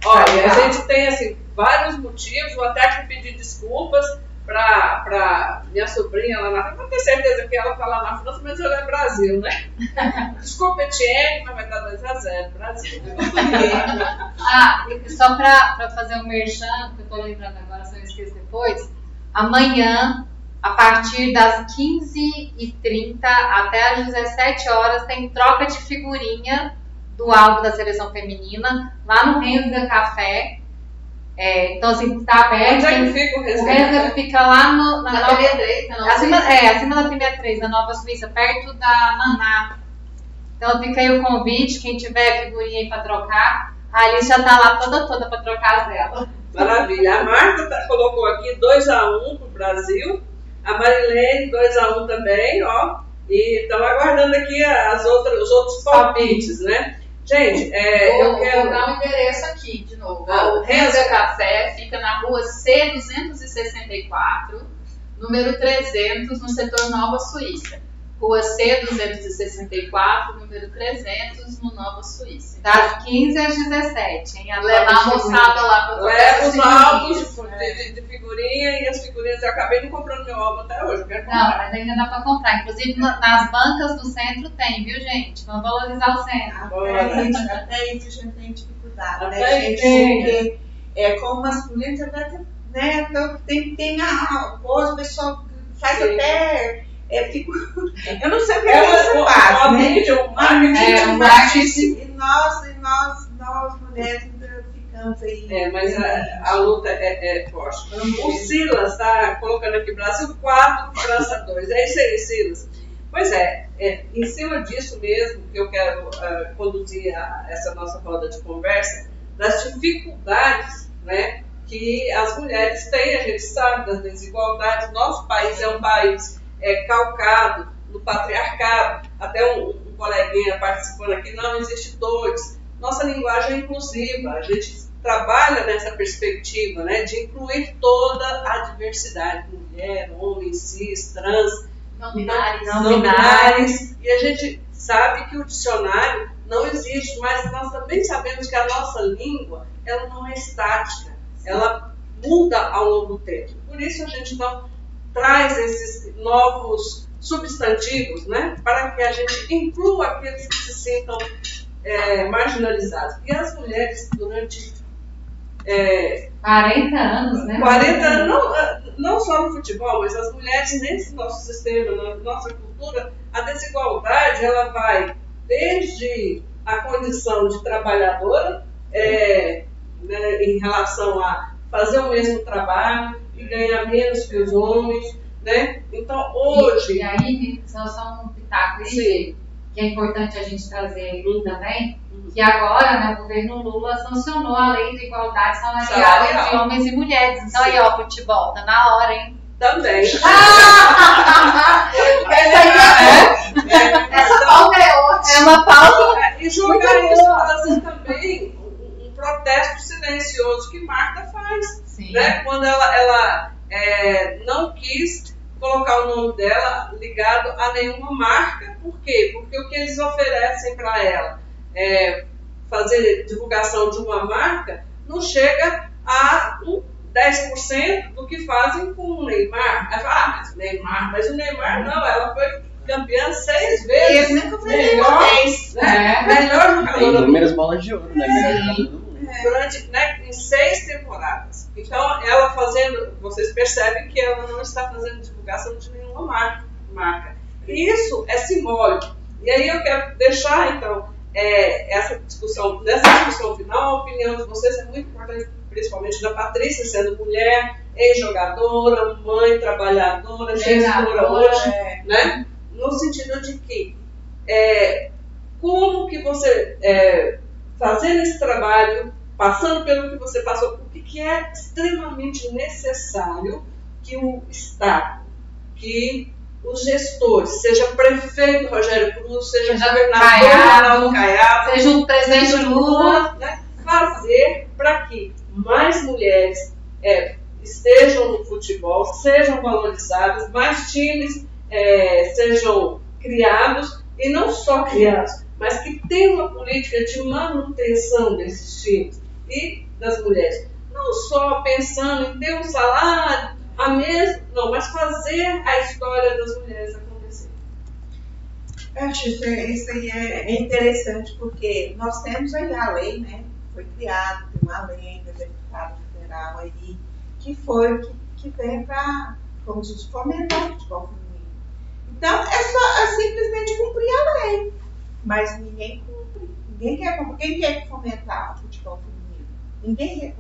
Olha, a gente tem assim, vários motivos, vou até aqui pedir desculpas para pra minha sobrinha lá na França. Não tenho certeza que ela está lá na França, mas ela é Brasil, né? Desculpa, Etienne, mas vai dar 2x0, Brasil. Ah, e só pra fazer um merchan, que eu tô lembrando agora, se eu esqueço depois. Amanhã, a partir das 15h30 até às 17 horas, tem troca de figurinha do álbum da seleção feminina, lá no Renga Café. É, então, assim, tá aberto. Onde é que fica o o reserva? Renga fica lá no, na, Na nova- TV3, na nossa acima, é, acima da PM3, da Nova Suíça, perto da Maná. Então fica aí o convite, quem tiver figurinha aí pra trocar, a Alice já tá lá toda toda pra trocar as dela. Maravilha. A Marta tá- colocou aqui 2x1 pro Brasil. A Marilene, 2x1 também, ó. E estamos aguardando aqui as outras, os outros palpites, né? Gente, é, Vou, eu vou quero. dar um endereço aqui de novo. Ah, o Renga Café fica na rua C264, número 300, no setor Nova Suíça. Rua C264, número 300, no Nova Suíça. Das 15 às 17, hein? Levar a moçada lá pra trocar Leva os álbuns figurinhas. de, de- de figurinha e as figurinhas. Eu acabei não comprando meu álbum até hoje. Não, mas ainda dá pra comprar. Inclusive na- nas bancas do centro tem, viu, gente? Vamos valorizar o centro. Até isso, até isso a gente tem dificuldade, Até né, gente? tem. Porque é, com o masculino né? Então tem, tem a coisa, o pessoal faz Sim. até. É, fico, eu não sei o que É uma, faz, uma mídia, um marketing. E nós, e nós, nós mulheres ainda ficamos aí. É, mas a, a luta é, é forte. O Silas está colocando aqui Brasil 4, França 2. É isso aí, Silas. Pois é, é, em cima disso mesmo que eu quero ah, conduzir a- essa nossa roda de conversa, das dificuldades né, que as mulheres têm, a gente sabe das desigualdades. Nosso país é um país é, calcado no patriarcado. Até um, um coleguinha participando aqui, não existe dores. Nossa linguagem é inclusiva, a gente trabalha nessa perspectiva né, de incluir toda a diversidade, mulher, homem, cis, trans, Não binários. Não não binários. E a gente sabe que o dicionário não existe, mas nós também sabemos que a nossa língua ela não é estática, ela muda ao longo do tempo. Por isso a gente então traz esses novos substantivos, né, para que a gente inclua aqueles que se sintam é, marginalizados. E as mulheres, durante é, 40 anos, né? 40 anos, não, não só no futebol, mas as mulheres nesse nosso sistema, na nossa cultura, a desigualdade ela vai desde a condição de trabalhadora é, né, em relação a fazer o mesmo trabalho e ganhar menos que os homens, né? Então hoje E, e aí, só, só um pitaco aí, sim, que é importante a gente trazer aqui Uhum. também, Uhum. que agora, né, o governo Lula sancionou a lei de igualdade salarial entre homens e mulheres. Então Então aí, ó, futebol, tá na hora, hein? também. Essa aí é, essa pauta é ótima. É uma pauta. É, E jogar isso fazer também protesto silencioso que Marta faz. Sim. né? Quando ela, ela é, não quis colocar o nome dela ligado a nenhuma marca. Por quê? Porque o que eles oferecem para ela é fazer divulgação de uma marca não chega a um 10% do que fazem com o Neymar. Aí fala, ah, mas o Neymar, mas o Neymar não, ela foi campeã seis E vezes. ele nunca foi Melhor, né? É. Melhor Tem jogadora inúmeras bolas de ouro, né? Sim. Durante né, em seis temporadas. Então, ela fazendo, vocês percebem que ela não está fazendo divulgação de nenhuma marca. E isso é simbólico. E aí eu quero deixar, então, é, essa discussão, nessa discussão final, a opinião de vocês é muito importante, principalmente da Patrícia, sendo mulher, ex-jogadora, mãe, trabalhadora, gestora hoje É, né? No sentido de que é, como que você é, fazendo esse trabalho, passando pelo que você passou, o que, é extremamente necessário que o Estado, que os gestores, seja prefeito Rogério Cruz, seja governador Caiado, Ronaldo Caiado, Seja o presidente Lula. né, fazer para que mais mulheres é, estejam no futebol, sejam valorizadas, mais times é, sejam criados e não só criados, mas que tenham uma política de manutenção desses times e das mulheres. Não só pensando em ter um salário, a mesma, não, mas fazer a história das mulheres acontecer. Eu acho é- isso aí é, é interessante, porque nós temos aí a lei, né? Foi criada, tem uma lei do deputado federal aí, que foi, que, que vem para, como diz, fomentar o futebol feminino. Então, é só é simplesmente cumprir a lei. Mas ninguém cumpre. Ninguém quer. Quem quer fomentar o futebol feminino? Ninguém quer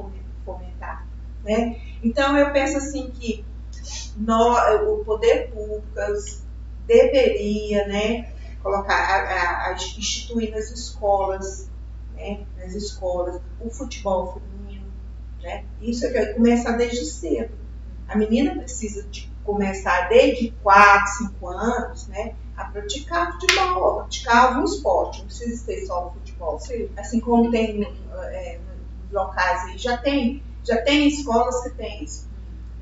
fomentar. Né? Então, eu penso assim que nós, o poder público deveria, né, colocar, a, a, a instituir nas escolas, né, nas escolas, o futebol feminino, né, isso é que começar desde cedo. A menina precisa de começar desde 4, 5 anos, né, a praticar futebol, a praticar algum esporte, não precisa ser só o futebol. Assim como tem é, locais aí, já tem, já tem escolas que tem isso.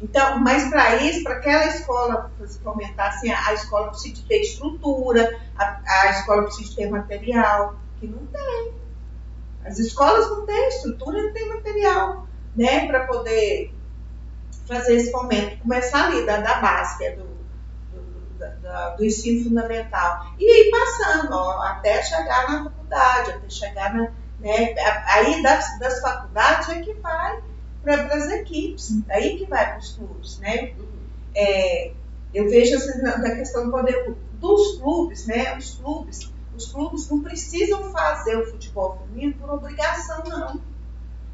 Então, mas para isso, para aquela escola fomentar, assim, a, a escola precisa ter estrutura, a, a escola precisa ter material, que não tem. As escolas não têm estrutura, não tem material, né, para poder fazer esse fomento. Começar ali, da, da base, que é do, do ensino fundamental. E ir passando, ó, até chegar na faculdade, até chegar na. Né, aí das, das faculdades é que vai para as equipes, aí que vai para os clubes, né? É, eu vejo assim, questão do poder dos clubes, né? Os clubes, os clubes não precisam fazer o futebol feminino por obrigação, não.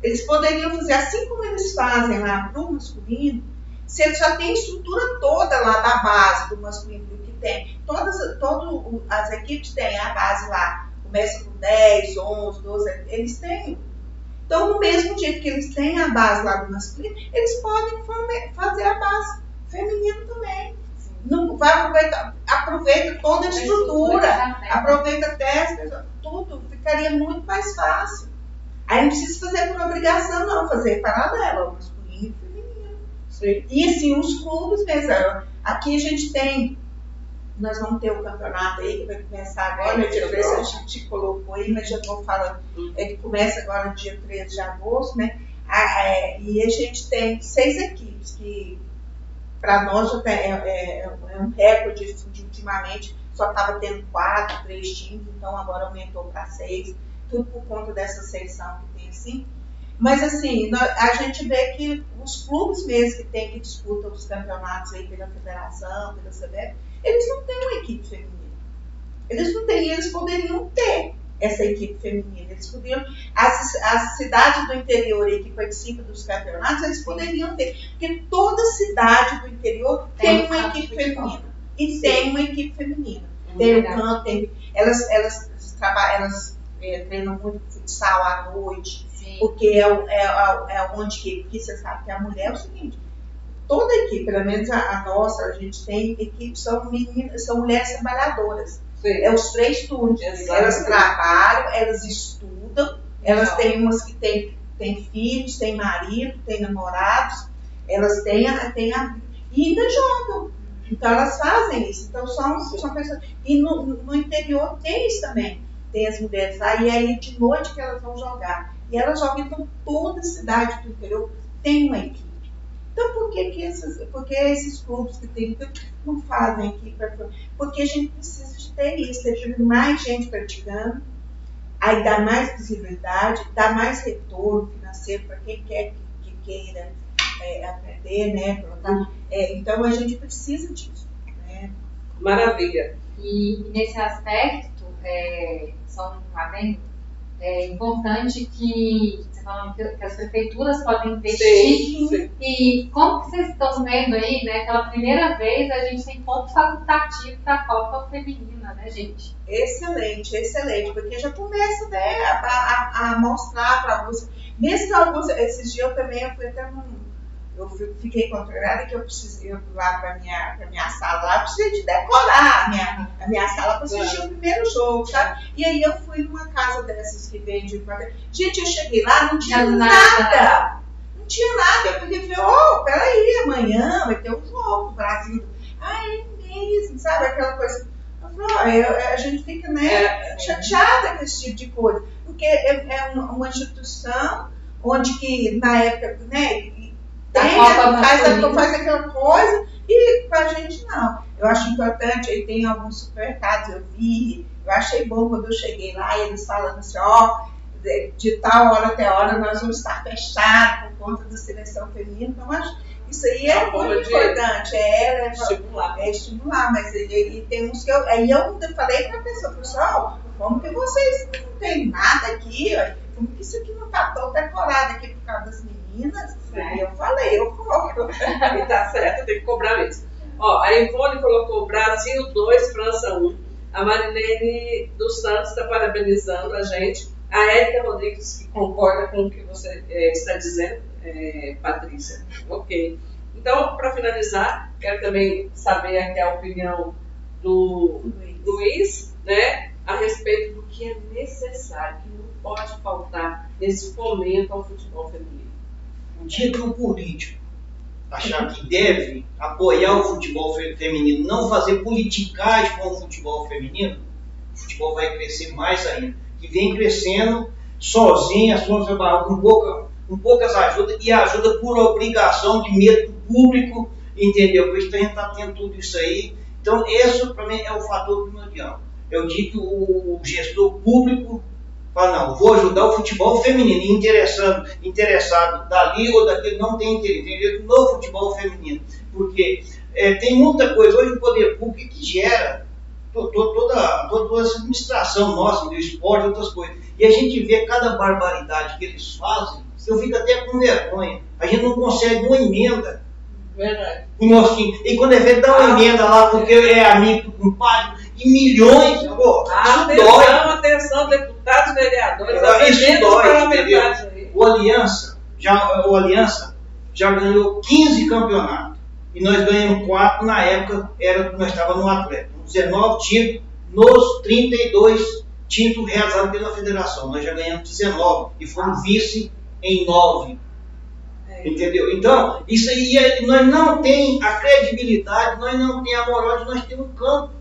Eles poderiam fazer assim como eles fazem lá para o masculino, se eles já têm a estrutura toda lá da base do masculino, que tem. Todas, todas as equipes têm a base lá, começa com 10, 11, 12, eles têm então, do mesmo jeito que eles têm a base lá do masculino, eles podem fazer a base feminina também. Não, vai aproveitar, aproveita toda a estrutura, aproveita até tudo, ficaria muito mais fácil. Aí não precisa fazer por obrigação, não, fazer paralelo, masculino e feminino. Sim. E assim, os clubes mesmo. Aqui a gente tem nós vamos ter o campeonato aí que vai começar agora, no dia 13, a gente colocou aí, mas já vou falando, é que começa agora no dia 13 de agosto, né? Ah, é, e a gente tem seis equipes, que para nós já tem, é, é, é, um recorde de ultimamente, só estava tendo quatro, três times, então agora aumentou para seis. tudo por conta dessa ascensão que tem assim. Mas assim, a gente vê que os clubes mesmo que tem que disputam os campeonatos aí pela federação, pela CBF, eles não têm uma equipe feminina. Eles não têm, eles poderiam ter essa equipe feminina. Eles poderiam, as, as cidades do interior aí que participam dos campeonatos, eles poderiam ter. Porque toda cidade do interior tem, Tem uma equipe feminina. E tem uma equipe feminina. É Tem o campo, tem, elas, elas, trabalham, elas eh, treinam muito futsal à noite, Sim. porque é, é, é, é onde que, porque você sabe que a mulher é o seguinte, toda equipe, pelo menos a, a nossa, a gente tem equipes, são meninas, são mulheres trabalhadoras. Sim. É os três turnos. Exatamente. Elas trabalham, elas estudam, elas Legal. têm umas que têm, têm filhos, têm marido, têm namorados, elas têm, a- têm a, e ainda jogam. Então elas fazem isso. Então são, são pessoas. E no, no interior tem isso também. Tem as mulheres lá, e aí de noite que elas vão jogar. E elas jogam, então toda cidade do interior tem uma equipe. Então por que, que esses, por que esses clubes que tem não fazem aqui? pra- Porque a gente precisa de ter isso, ter mais gente praticando, aí dá mais visibilidade, dá mais retorno financeiro para quem quer que, que queira é, aprender, né? É, então a gente precisa disso. Né? Maravilha. E, e nesse aspecto, é, só um adendo, é importante que, você falando que, as prefeituras podem investir. Sim, sim. E como vocês estão vendo aí, né? Pela primeira vez a gente tem ponto facultativo para a Copa Feminina, né, gente? Excelente, excelente, porque já começa né, a, a, a mostrar para você. Mesmo que alguns, esses dias eu também eu fui até num. Eu fi- fiquei contrariada que eu precisei fui lá para minha, pra minha sala, lá, eu precisei de decorar a minha, a minha sala para assistir o primeiro jogo, sabe? E aí eu fui numa casa dessas que vende. Gente, eu cheguei lá, não tinha Não, nada. nada. Não tinha nada. Eu falei, oh, peraí, amanhã vai ter um jogo, Brasil. Ah, é mesmo, sabe? Aquela coisa. Ó, eu- a gente fica, né? É, chateada com esse tipo de coisa, porque é, é uma, uma instituição onde que na época, né, Copa faz, a- faz aquela coisa e com a gente não. Eu acho importante, aí tem alguns supermercados, eu vi, eu achei bom quando eu cheguei lá, eles falando assim, ó, de, tal hora até hora nós vamos estar fechados por conta da seleção feminina, então acho isso aí é É muito importante, é, é, estimular. é estimular, mas ele, ele tem uns que eu. Aí eu falei pra pessoa, pessoal, como que vocês não tem nada aqui? Como que isso aqui não tá tão decorado aqui por causa das meninas? Aí eu falei, eu cobro. E tá certo, tem que cobrar mesmo. Ó, a Ivone colocou Brasil 2, França 1. A Marilene dos Santos está parabenizando a gente. A Érica Rodrigues, que concorda com o que você eh, está dizendo, eh, Patrícia. Ok. Então, para finalizar, quero também saber aqui a opinião do Luiz, né, a respeito do que é necessário, que não pode faltar nesse fomento ao futebol feminino. O dia que o político achar que deve apoiar o futebol fe- feminino, não fazer politicagem com o futebol feminino, o futebol vai crescer mais ainda. Que vem crescendo sozinho, com, pouca, com poucas ajudas e ajuda por obrigação de medo do público, entendeu? Por isso a gente está tendo tudo isso aí. Então, esse para mim é o fator primordial. Eu digo que o gestor público fala, não, vou ajudar o futebol feminino, interessado, interessado dali ou daquele, não tem interesse, tem interesse no futebol feminino. Porque é, tem muita coisa, hoje o poder público que gera to- to- toda, toda essa administração nossa do esporte outras coisas. E a gente vê cada barbaridade que eles fazem, eu fico até com vergonha. A gente não consegue uma emenda Verdade. o Mosquinho. E quando é feito, dá uma emenda lá porque é amigo do compadre. E milhões, pô, isso dói. Atenção, atenção, deputados, vereadores, Isso atenção, dói, parlamentares aí. O Aliança, já, o Aliança já ganhou 15 campeonatos. E nós ganhamos 4 na época, era nós estávamos no Atlético. 19 títulos nos 32 títulos realizados pela federação. Nós já ganhamos 19 e fomos vice em 9. Entendeu? Então, isso aí, é- nós não tem a credibilidade, nós não tem a moral de nós ter um campo.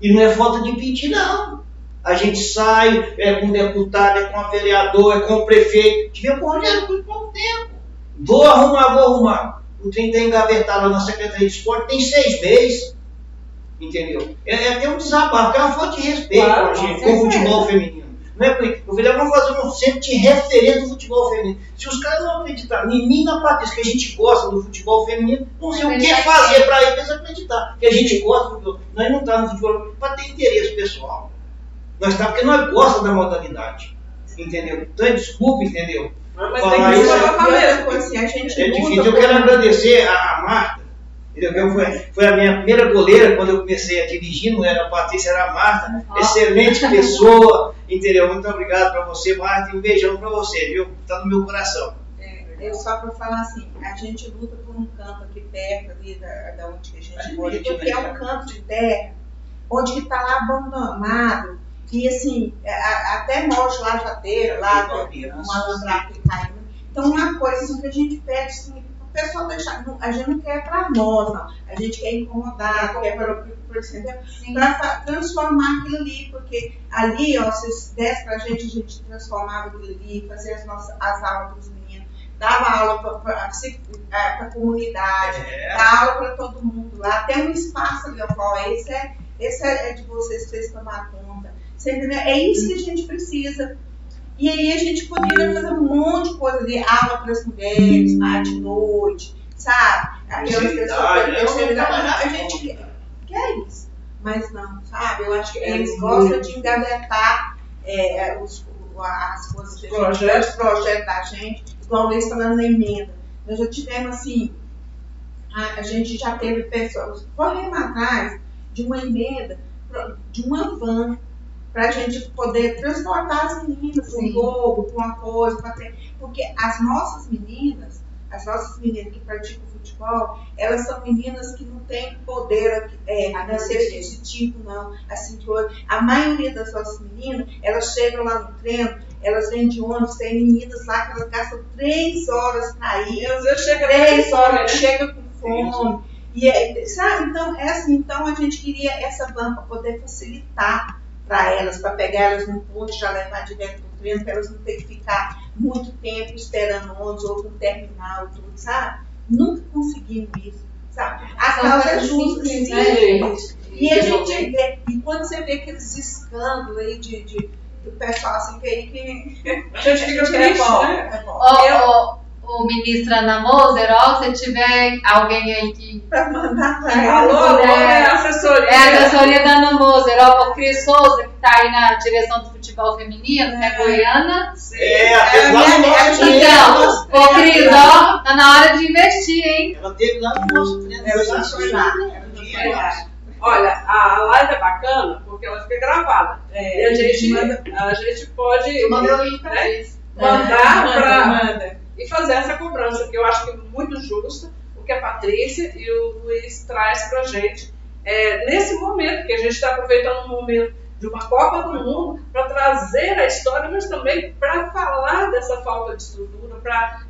E não é falta de pedir, não. A gente sai, é com deputado, é com a vereador, é com o prefeito. Tive com o Rogério por pouco tempo. Vou arrumar, vou arrumar. O trem está engavetado lá na Secretaria de Esporte, tem seis meses. Entendeu? É, é até um desabafo, é uma falta de respeito Claro, com a com gente, com o futebol feminino. É isso. Eu falei, vamos fazer um centro de referência do futebol feminino. Se os caras não acreditarem em mim na Patrícia, que a gente gosta do futebol feminino, não sei o que fazer para eles acreditar. Que a gente gosta do futebol. Nós não estamos no futebol para ter interesse pessoal. Nós estamos porque nós gostamos da modalidade. Entendeu? Então, desculpa, entendeu? Mas Falar tem que isso colocar outra mesmo. assim, a gente É luta difícil. Eu quero agradecer a, a Marta, entendeu? Foi, foi a minha primeira goleira quando eu comecei a dirigir, não era a Patrícia, era a Marta. Excelente pessoa, entendeu? Muito obrigado para você, Marta, e um beijão para você, viu? Tá no meu coração. É, eu só para falar assim, a gente luta por um campo aqui perto ali da, da onde que a gente mora, porque é né? um campo de terra onde que está lá abandonado e assim, é, a- até nós lá já teve, lá Uma alambrada que caiu. Então uma coisa assim, que a gente pede assim, pessoal deixar, a gente não quer para nós, não. A gente quer incomodar, quer para? Sim. para transformar aquilo ali, porque ali, ó, se desse pra gente, a gente transformava aquilo ali, fazia as, nossas, as aulas para os meninos, dava aula para a comunidade, É. dá aula para todo mundo lá, tem um espaço ali, ó, ó, esse é, esse é de vocês, vocês tomar conta. Você entendeu? É isso que a gente precisa. E aí a gente poderia fazer um monte de coisa ali, aula para as mulheres, tarde e noite, sabe? Aquelas pessoas que né? a gente quer, quer isso. Mas não, sabe? Eu acho que É eles gostam de engavetar é, é, os, as coisas que a gente- Projetos. os projetos da gente, igual eles falando na emenda. Nós já tivemos assim, a, a gente já teve pessoas correndo atrás de uma emenda, de uma van, para a gente poder transportar as meninas para um jogo, para uma coisa, pra ter, porque as nossas meninas, as nossas meninas que praticam futebol, elas são meninas que não têm poder é, financeiro aquisitivo, não. Assim, que hoje, a maioria das nossas meninas, elas chegam lá no treino, elas vêm de ônibus, tem meninas lá que elas gastam três horas para ir, às vezes chega três horas, chega com fome. E é, sabe, então, é assim, então a gente queria essa van para poder facilitar para elas, para pegar elas no ponto e já levar direto para o treino, para elas não terem que ficar muito tempo esperando ônibus ou no terminal tudo, sabe? Nunca conseguimos isso, sabe? A causa é justa, sim. né? E a gente vê, e quando você vê aqueles escândalos aí de, de, do pessoal assim, que aí que A gente fica é triste, bom, né? é bom. Ô, ô, ministra Ana Moser, ó, se tiver alguém aí que Pra mandar pra Alô, ela. alô, É. é assessoria. é a assessoria da Ana Moser, ó, o Cris Souza, que tá aí na direção do futebol feminino, que é É. goiana. Sim. É, a lá a nosso minha- treino. Então, ô Cris, ó, tá na hora de investir, hein? Ela teve lá no nosso treino. Eu foi já fui foi lá. É. Olha, a live é bacana porque ela fica gravada. É, e a gente, manda- a gente pode Eu mandei o link pra né, eles. mandar manda, para manda. E fazer essa cobrança, que eu acho que é muito justa, o que a Patrícia e o Luiz traz pra gente é, nesse momento, que a gente está aproveitando um momento de uma Copa do Mundo para trazer a história, mas também para falar dessa falta de estrutura, para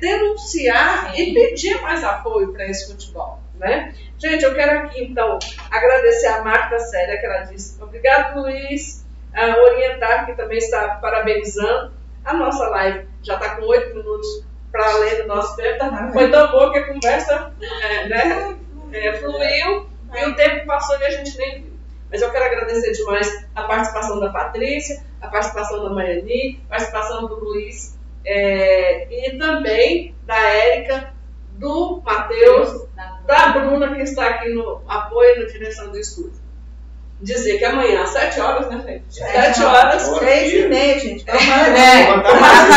denunciar e pedir mais apoio para esse futebol. Né? Gente, eu quero aqui então agradecer a Marta Célia, que ela disse. Obrigado, Luiz. A orientar, que também está parabenizando. A nossa live já está com oito minutos para além do nosso tempo. Tá? Foi tão bom que a conversa é, né, é, fluiu e o tempo passou e a gente nem viu. Mas eu quero agradecer demais a participação da Patrícia, a participação da Maiani, a participação do Luiz é, e também da Érica, do Matheus, da Bruna, que está aqui no apoio na direção do estúdio. Dizer que amanhã, às 7 horas, né, gente? Sete 7 horas. Três e meia, gente. É, vai mais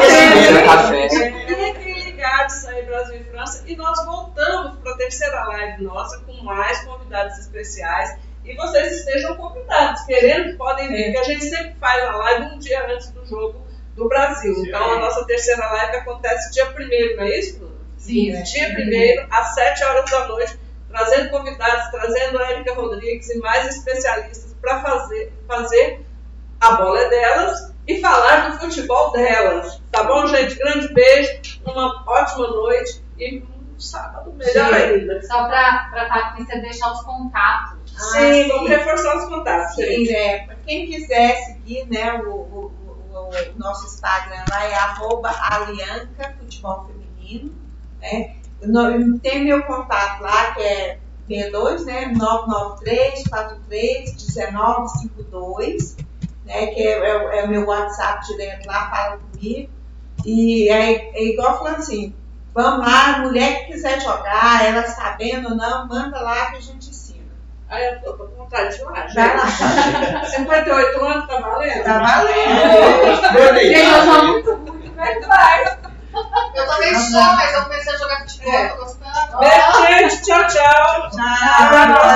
ter. cedo. Café. Fiquem ligados aí, Brasil e França. E nós voltamos para a terceira live nossa com mais convidados especiais. E vocês estejam convidados, querendo, podem vir, porque a gente sempre faz a live um dia antes do jogo do Brasil. Então a nossa terceira live acontece dia 1 não é isso, Bruno? Sim. Dia 1 às 7 horas da noite, trazendo convidados, trazendo a Érica Rodrigues e mais especialistas para fazer, fazer a bola é delas e falar do futebol delas. Tá bom, gente? Grande beijo, uma ótima noite e um sábado melhor Sim. ainda. Só pra Patrícia deixar os contatos. Sim, sim. vamos reforçar os contatos, gente. Sim, é, pra quem quiser seguir né, o, o- o- o nosso Instagram lá é arroba Alianca Futebol Feminino. Né? No- Tem meu contato lá, que é B2, né? 993 43 1952. né? Que é, é- é o meu WhatsApp direto lá, fala comigo. E é, é igual falando assim, vamos lá, mulher que quiser jogar, ela sabendo ou não, manda lá que a gente ensina. Aí eu tô com vontade de jogar. Vai lá. gente. 58 anos, tá valendo? Tá valendo. Gente, eu sou muito mas vai. Eu também sou, mas eu comecei a jogar futebol, tô gostando. Beijo, gente. Tchau, tchau. Tchau.